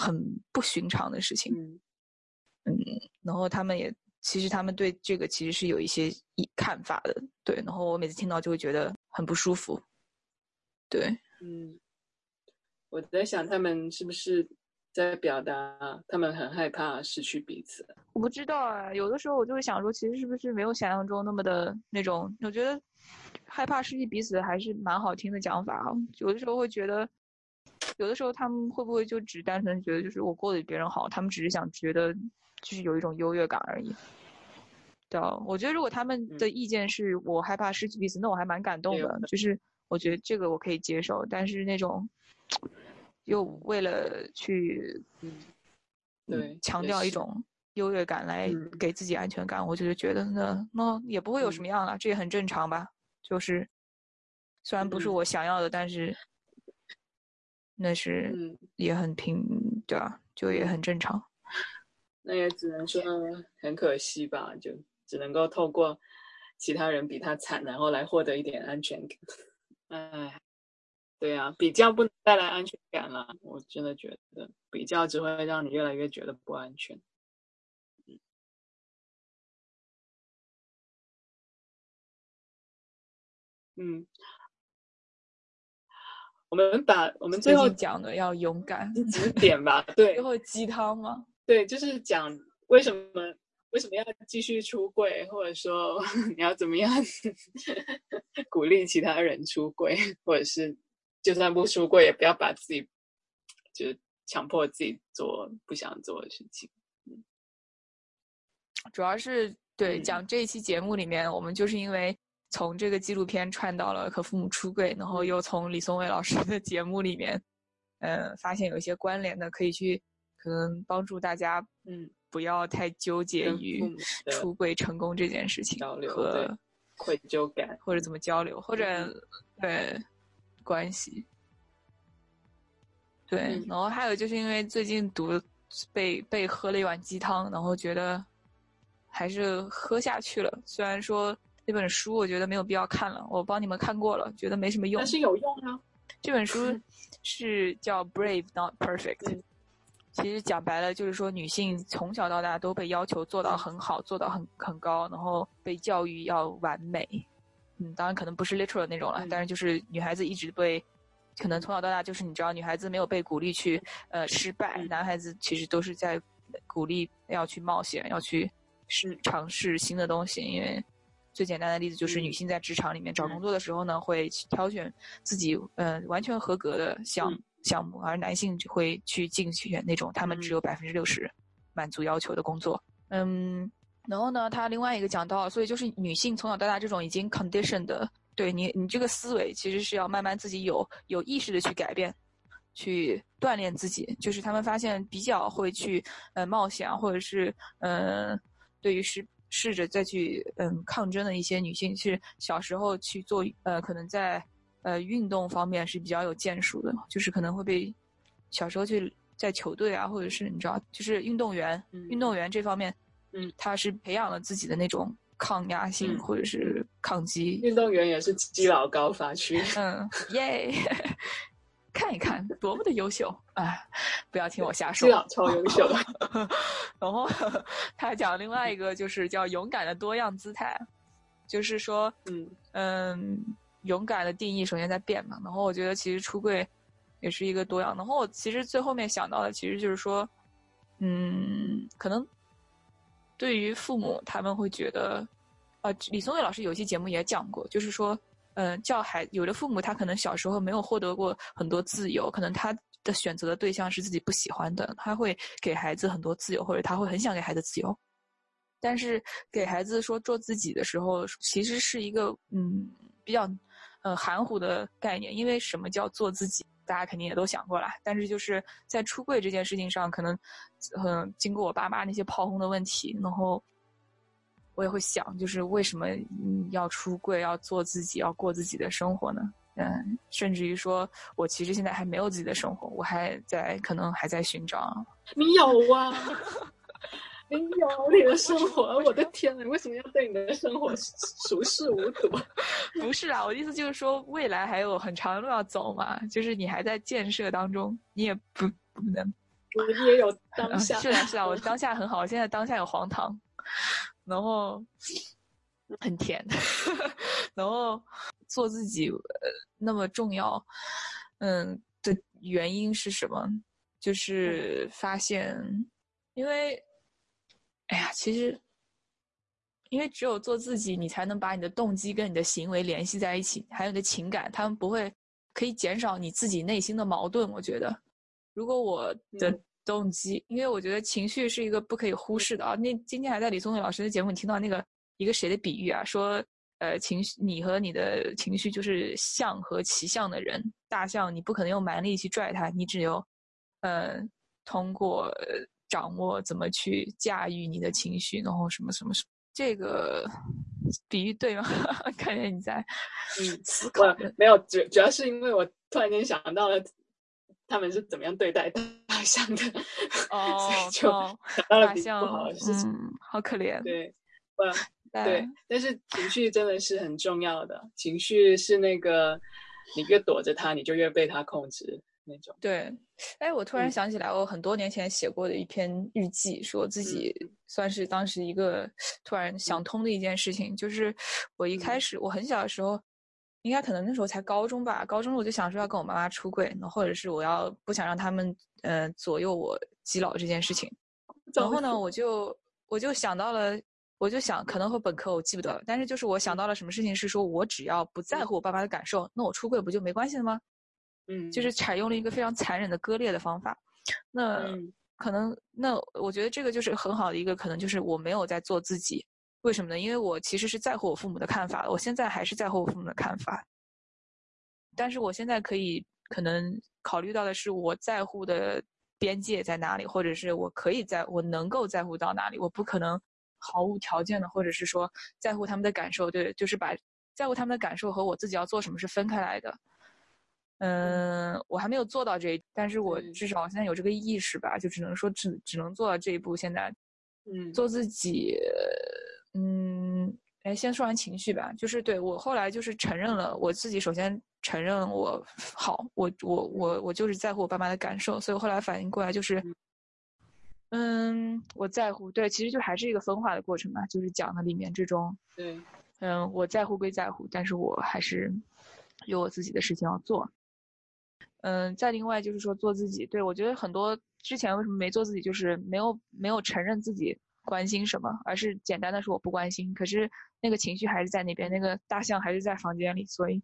F: 很不寻常的事情，嗯，然后他们也其实他们对这个其实是有一些看法的，对，然后我每次听到就会觉得很不舒服，对，
E: 嗯，我在想他们是不是在表达他们很害怕失去彼此？
F: 我不知道啊，有的时候我就会想说，其实是不是没有想象中那么的那种？我觉得害怕失去彼此还是蛮好听的讲法啊，有的时候会觉得。有的时候他们会不会就只单纯觉得就是我过得比别人好，他们只是想觉得就是有一种优越感而已。对，我觉得如果他们的意见是我害怕失去彼此，那我还蛮感动的。就是我觉得这个我可以接受，但是那种又为了去
E: 对
F: 强调一种优越感来给自己安全感，我就觉得那那也不会有什么样了，这也很正常吧。就是虽然不是我想要的，但是。那是也很平，对啊，就也很正常。
E: 那也只能说很可惜吧，就只能够透过其他人比他惨，然后来获得一点安全感。哎，对啊，比较不能带来安全感了。我真的觉得比较只会让你越来越觉得不安全。嗯。我们把我们最后
F: 讲的要勇敢
E: 几点吧，对，
F: 最后鸡汤吗？
E: 对，就是讲为什么为什么要继续出柜，或者说 你要怎么样 鼓励其他人出柜，或者是就算不出柜，也不要把自己就是强迫自己做不想做的事情。嗯，
F: 主要是对讲这一期节目里面，我们就是因为。从这个纪录片串到了和父母出柜，然后又从李松蔚老师的节目里面，嗯，发现有一些关联的，可以去可能帮助大家，
E: 嗯，
F: 不要太纠结于出轨成功这件事情和
E: 愧疚感，
F: 或者怎么交流，或者对关系，对，然后还有就是因为最近读被被喝了一碗鸡汤，然后觉得还是喝下去了，虽然说。那本书我觉得没有必要看了，我帮你们看过了，觉得没什么用。
E: 但是有用啊！
F: 这本书是叫《Brave Not Perfect》，其实讲白了就是说，女性从小到大都被要求做到很好，做到很很高，然后被教育要完美。嗯，当然可能不是 literal 那种了，但是就是女孩子一直被，可能从小到大就是你知道，女孩子没有被鼓励去呃失败，男孩子其实都是在鼓励要去冒险，要去试尝试新的东西，因为。最简单的例子就是，女性在职场里面找工作的时候呢，会挑选自己嗯完全合格的项项目，而男性就会去竞选那种他们只有百分之六十满足要求的工作。嗯，然后呢，他另外一个讲到，所以就是女性从小到大这种已经 condition 的，对你你这个思维其实是要慢慢自己有有意识的去改变，去锻炼自己。就是他们发现比较会去呃冒险，或者是嗯对于试。试着再去嗯抗争的一些女性，是小时候去做呃可能在呃运动方面是比较有建树的，就是可能会被小时候去在球队啊，或者是你知道，就是运动员，运动员这方面，
E: 嗯，
F: 他是培养了自己的那种抗压性或者是抗击。
E: 运动员也是基佬高发区。
F: 嗯，耶。看一看，多么的优秀！啊，不要听我瞎说，
E: 超优秀。
F: 然后他讲另外一个，就是叫勇敢的多样姿态，就是说，
E: 嗯
F: 嗯，勇敢的定义首先在变嘛。然后我觉得其实出柜也是一个多样。然后我其实最后面想到的其实就是说，嗯，可能对于父母他们会觉得，呃，李松蔚老师有一期节目也讲过，就是说，嗯、教孩有的父母他可能小时候没有获得过很多自由，可能他的选择的对象是自己不喜欢的，他会给孩子很多自由，或者他会很想给孩子自由。但是给孩子说做自己的时候，其实是一个嗯比较呃含糊的概念，因为什么叫做自己，大家肯定也都想过了。但是就是在出柜这件事情上，可能嗯、经过我爸妈那些炮轰的问题，然后我也会想，就是为什么要出柜，要做自己，要过自己的生活呢？嗯，甚至于说我其实现在还没有自己的生活，我还在可能还在寻找。
E: 你有啊，你有你的生活，我的天呐，你为什么要对你的生活熟视无睹？
F: 不是啊，我的意思就是说，未来还有很长的路要走嘛，就是你还在建设当中，你也不不能。
E: 我也有当
F: 嗯
E: 下，
F: 是啊是啊，我当下很好，我现在当下有黄糖，然后很甜，然后做自己呃那么重要，嗯的原因是什么？就是发现，因为，哎呀，其实。因为只有做自己，你才能把你的动机跟你的行为联系在一起，还有你的情感，他们不会可以减少你自己内心的矛盾。我觉得，如果我的
E: 嗯
F: 动机，因为我觉得情绪是一个不可以忽视的啊。那今天还在李松伟老师的节目你听到那个一个谁的比喻啊，说呃情绪，你和你的情绪就是象和骑象的人，大象你不可能用蛮力去拽它，你只有呃通过呃掌握怎么去驾驭你的情绪，然后什么什么什么。这个比喻对吗？感觉你在
E: 嗯，
F: 思考
E: 我没有主主要是因为我突然间想到了他们是怎么样对待大象的，
F: 哦
E: 所以就
F: 哦
E: 想到了比较
F: 大象
E: 不好的事情。
F: 嗯，好可怜。
E: 对，呃，
F: 但
E: 对，但是情绪真的是很重要的，情绪是那个你越躲着它，你就越被它控制那种。
F: 对，哎，我突然
E: 嗯
F: 想起来，我很多年前写过的一篇日记，说自己
E: 嗯
F: 算是当时一个突然想通的一件事情，就是我一开
E: 嗯
F: 始我很小的时候，应该可能那时候才高中吧，高中我就想说要跟我妈妈出柜，那或者是我要不想让他们呃左右我基佬这件事情，然后呢，我就我就想到了。我就想，可能和本科我记不得了，但是就是我想到了什么事情是说，我只要不在乎我爸妈的感受，那我出柜不就没关系了吗？
E: 嗯，
F: 就是采用了一个非常残忍的割裂的方法。那
E: 嗯
F: 可能，那我觉得这个就是很好的一个，可能就是我没有在做自己。为什么呢？因为我其实是在乎我父母的看法，我现在还是在乎我父母的看法。但是我现在可以可能考虑到的是，我在乎的边界在哪里，或者是我可以在我能够在乎到哪里，我不可能毫无条件的，或者是说在乎他们的感受，对，就是把在乎他们的感受和我自己要做什么是分开来的。嗯，我还没有做到这一，但是我
E: 嗯。
F: 至少现在有这个意识吧，就只能说只只能做到这一步。现在
E: 嗯。
F: 做自己，嗯，哎，先说完情绪吧，就是对我后来就是承认了我自己，首先承认我好，我我我我就是在乎我爸妈的感受，所以我后来反应过来就是，嗯，我在乎，对，其实就还是一个分化的过程吧，就是讲的里面这种，
E: 对，
F: 嗯，我在乎归在乎，但是我还是有我自己的事情要做。嗯，再另外就是说做自己，对我觉得很多之前为什么没做自己，就是没有没有承认自己关心什么，而是简单的说我不关心，可是那个情绪还是在那边，那个大象还是在房间里，所以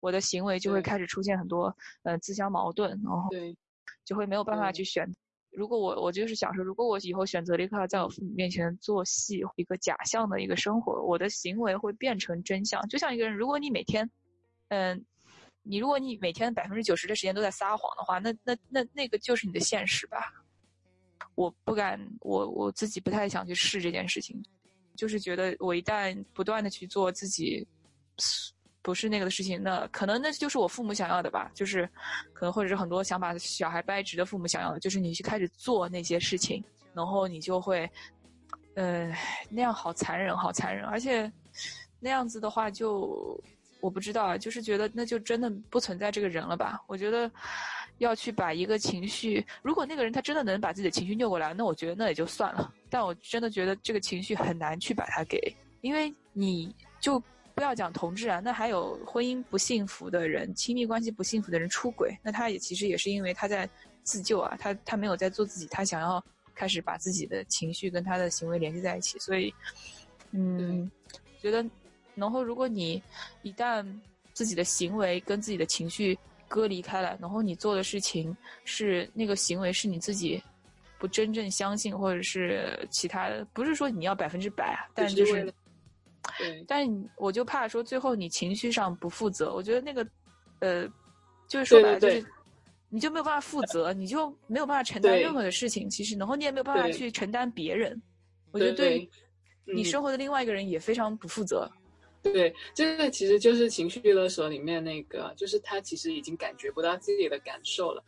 F: 我的行为就会开始出现很多呃自相矛盾，然后
E: 对，
F: 就会没有办法去选。如果我我就是想说，如果我以后选择了一个在我父母面前做戏，一个假象的一个生活，我的行为会变成真相。就像一个人，如果你每天，嗯，你如果你每天百分之九十的时间都在撒谎的话，那那那那个就是你的现实吧。我不敢，我我自己不太想去试这件事情，就是觉得我一旦不断的去做自己不是那个的事情，那可能那就是我父母想要的吧，就是可能或者是很多想把小孩掰直的父母想要的，就是你去开始做那些事情，然后你就会，呃，那样好残忍，好残忍，而且那样子的话就我不知道啊，就是觉得那就真的不存在这个人了吧？我觉得要去把一个情绪，如果那个人他真的能把自己的情绪拗过来，那我觉得那也就算了。但我真的觉得这个情绪很难去把它给，因为你就。不要讲同志啊，那还有婚姻不幸福的人、亲密关系不幸福的人出轨，那他也其实也是因为他在自救啊，他他没有在做自己，他想要开始把自己的情绪跟他的行为联系在一起，所以，嗯，觉得，然后如果你一旦自己的行为跟自己的情绪隔离开来，然后你做的事情是那个行为是你自己不真正相信，或者是其他的，不是说你要百分之百啊，但就是。
E: 对，
F: 但是我就怕说最后你情绪上不负责，我觉得那个，呃，就是说白了就是，
E: 对对
F: 你就没有办法负责，你就没有办法承担任何的事情。其实，然后你也没有办法去承担别人。我觉得
E: 对
F: 对你
E: 嗯
F: 生活的另外一个人也非常不负责。
E: 对，这个其实就是情绪勒索里面那个，就是他其实已经感觉不到自己的感受了。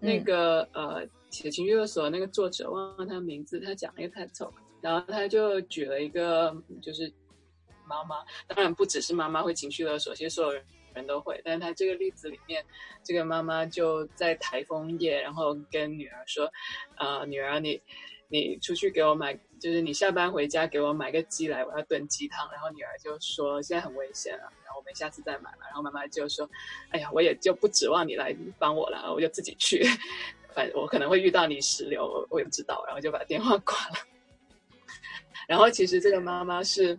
E: 那
F: 嗯
E: 个呃，写情绪勒索那个作者忘了他名字，他讲了一个 TED Talk，然后他就举了一个就是妈妈，当然不只是妈妈会情绪勒索，其实所有人。人都会，但是他这个例子里面，这个妈妈就在台风夜，然后跟女儿说：“呃，女儿，你你你出去给我买，就是你下班回家给我买个鸡来，我要炖鸡汤。”然后女儿就说：“现在很危险啊，然后我们下次再买嘛。”然后妈妈就说：“哎呀，我也就不指望你来帮我了，我就自己去，反正我可能会遇到泥石流，我我也不知道。”然后就把电话挂了。然后其实这个妈妈是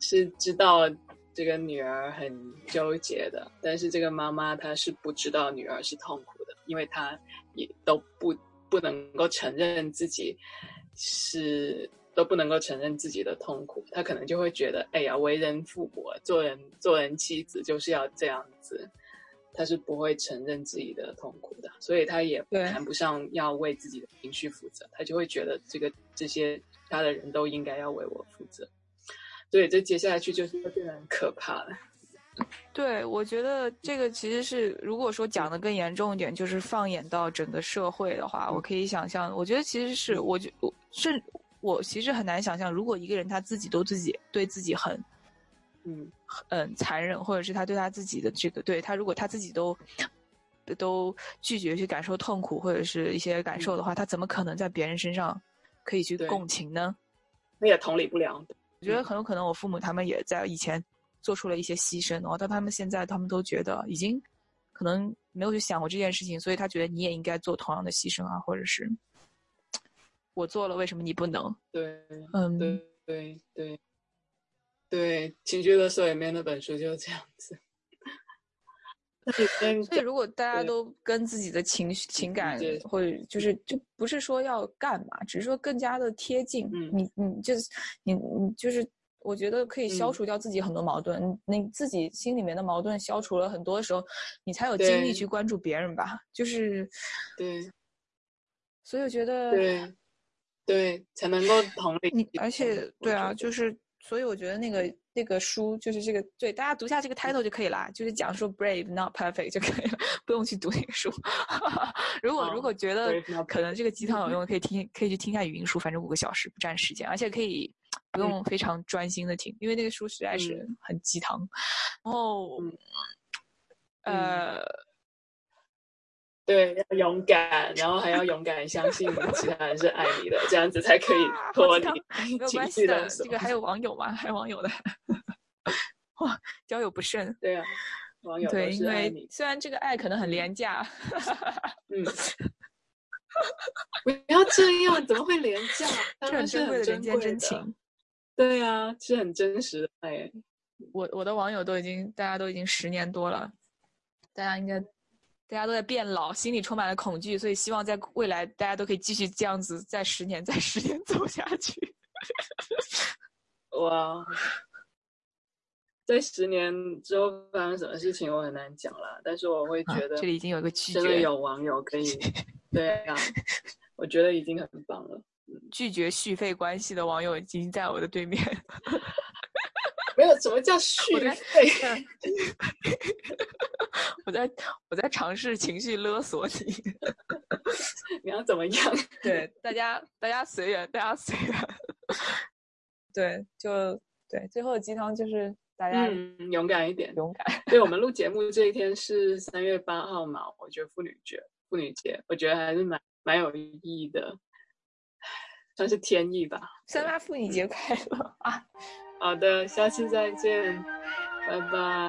E: 是知道。这个女儿很纠结的，但是这个妈妈她是不知道女儿是痛苦的，因为她也都不不能够承认自己是都不能够承认自己的痛苦，他可能就会觉得，哎呀，为人父母，做人做人妻子就是要这样子，他是不会承认自己的痛苦的，所以他也谈不上要为自己的情绪负责，他就会觉得这个这些他的人都应该要为我负责。对，这接下来去就是会变得很可怕了。
F: 对，我觉得这个其实是，如果说讲的更严重一点，就是放眼到整个社会的话，我可以想象，我觉得其实是，我觉我甚我其实很难想象，如果一个人他自己都自己对自己很，
E: 嗯。
F: 嗯残忍，或者是他对他自己的这个，对他如果他自己都都拒绝去感受痛苦或者是一些感受的话，他怎么可能在别人身上可以去共情呢？
E: 那也同理不了。
F: 我觉得很有可能我父母他们也在以前做出了一些牺牲，然后但他们现在他们都觉得已经可能没有去想过这件事情，所以他觉得你也应该做同样的牺牲啊，或者是我做了为什么你不能？
E: 对，
F: 嗯，
E: 对对对对，情绪勒索里面那本书就是这样子。
F: 所以，如果大家都跟自己的情绪、情感，或者就是就不是说要干嘛，只是说更加的贴近。
E: 嗯、
F: 你你就是你你就是，我觉得可以消除掉自己很多矛盾。
E: 嗯、
F: 你自己心里面的矛盾消除了很多的时候，你才有精力去关注别人吧。就是
E: 对，
F: 所以我觉得
E: 对对才能够同理
F: 你，而且对啊，就是所以我觉得那个。那个书就是这个，对大家读下这个 title 就可以啦，就是讲说 brave not perfect 就可以了，不用去读那个书。如果、
E: 哦、
F: 如果觉得可能这个鸡汤有用，可以听可以去听一下语音书，反正五个小时不占时间，而且可以不用非常专心的听，因为那个书实在是很鸡汤。然后，呃。
E: 对，要勇敢，然后还要勇敢相信其他人是爱你的，这样子才可以 脱离
F: 没有 关系的。这个还有网友吗？还有网友的，哇，交友不慎。
E: 对啊，网友
F: 对，因为虽然这个爱可能很廉价，
E: 嗯，不要这样，怎么会廉价？
F: 这很珍贵的人间真情。
E: 对啊，是很真实的哎。
F: 我我的网友都已经，大家都已经十年多了，大家应该。大家都在变老，心里充满了恐惧，所以希望在未来大家都可以继续这样子，在十年、在十年 走下去。
E: 哇，在十年之后发生什么事情我很难讲了，但是我会觉得、
F: 啊、这里已经有一个拒
E: 绝，真的有网友可以，对啊，我觉得已经很棒了。
F: 拒绝续费关系的网友已经在我的对面。
E: 没有什么叫续费。
F: 我在我在尝试情绪勒索你，
E: 你要怎么样？
F: 对，大家大家随缘，大家随缘。对，就对，最后的鸡汤就是大家
E: 嗯勇敢一点，
F: 勇敢。
E: 对我们录节目这一天是三月八号嘛，我觉得妇女节，妇女节，我觉得还是蛮蛮有意义的。算是天意吧。
F: 三八妇女节快乐啊！
E: 好的，下次再见，拜拜。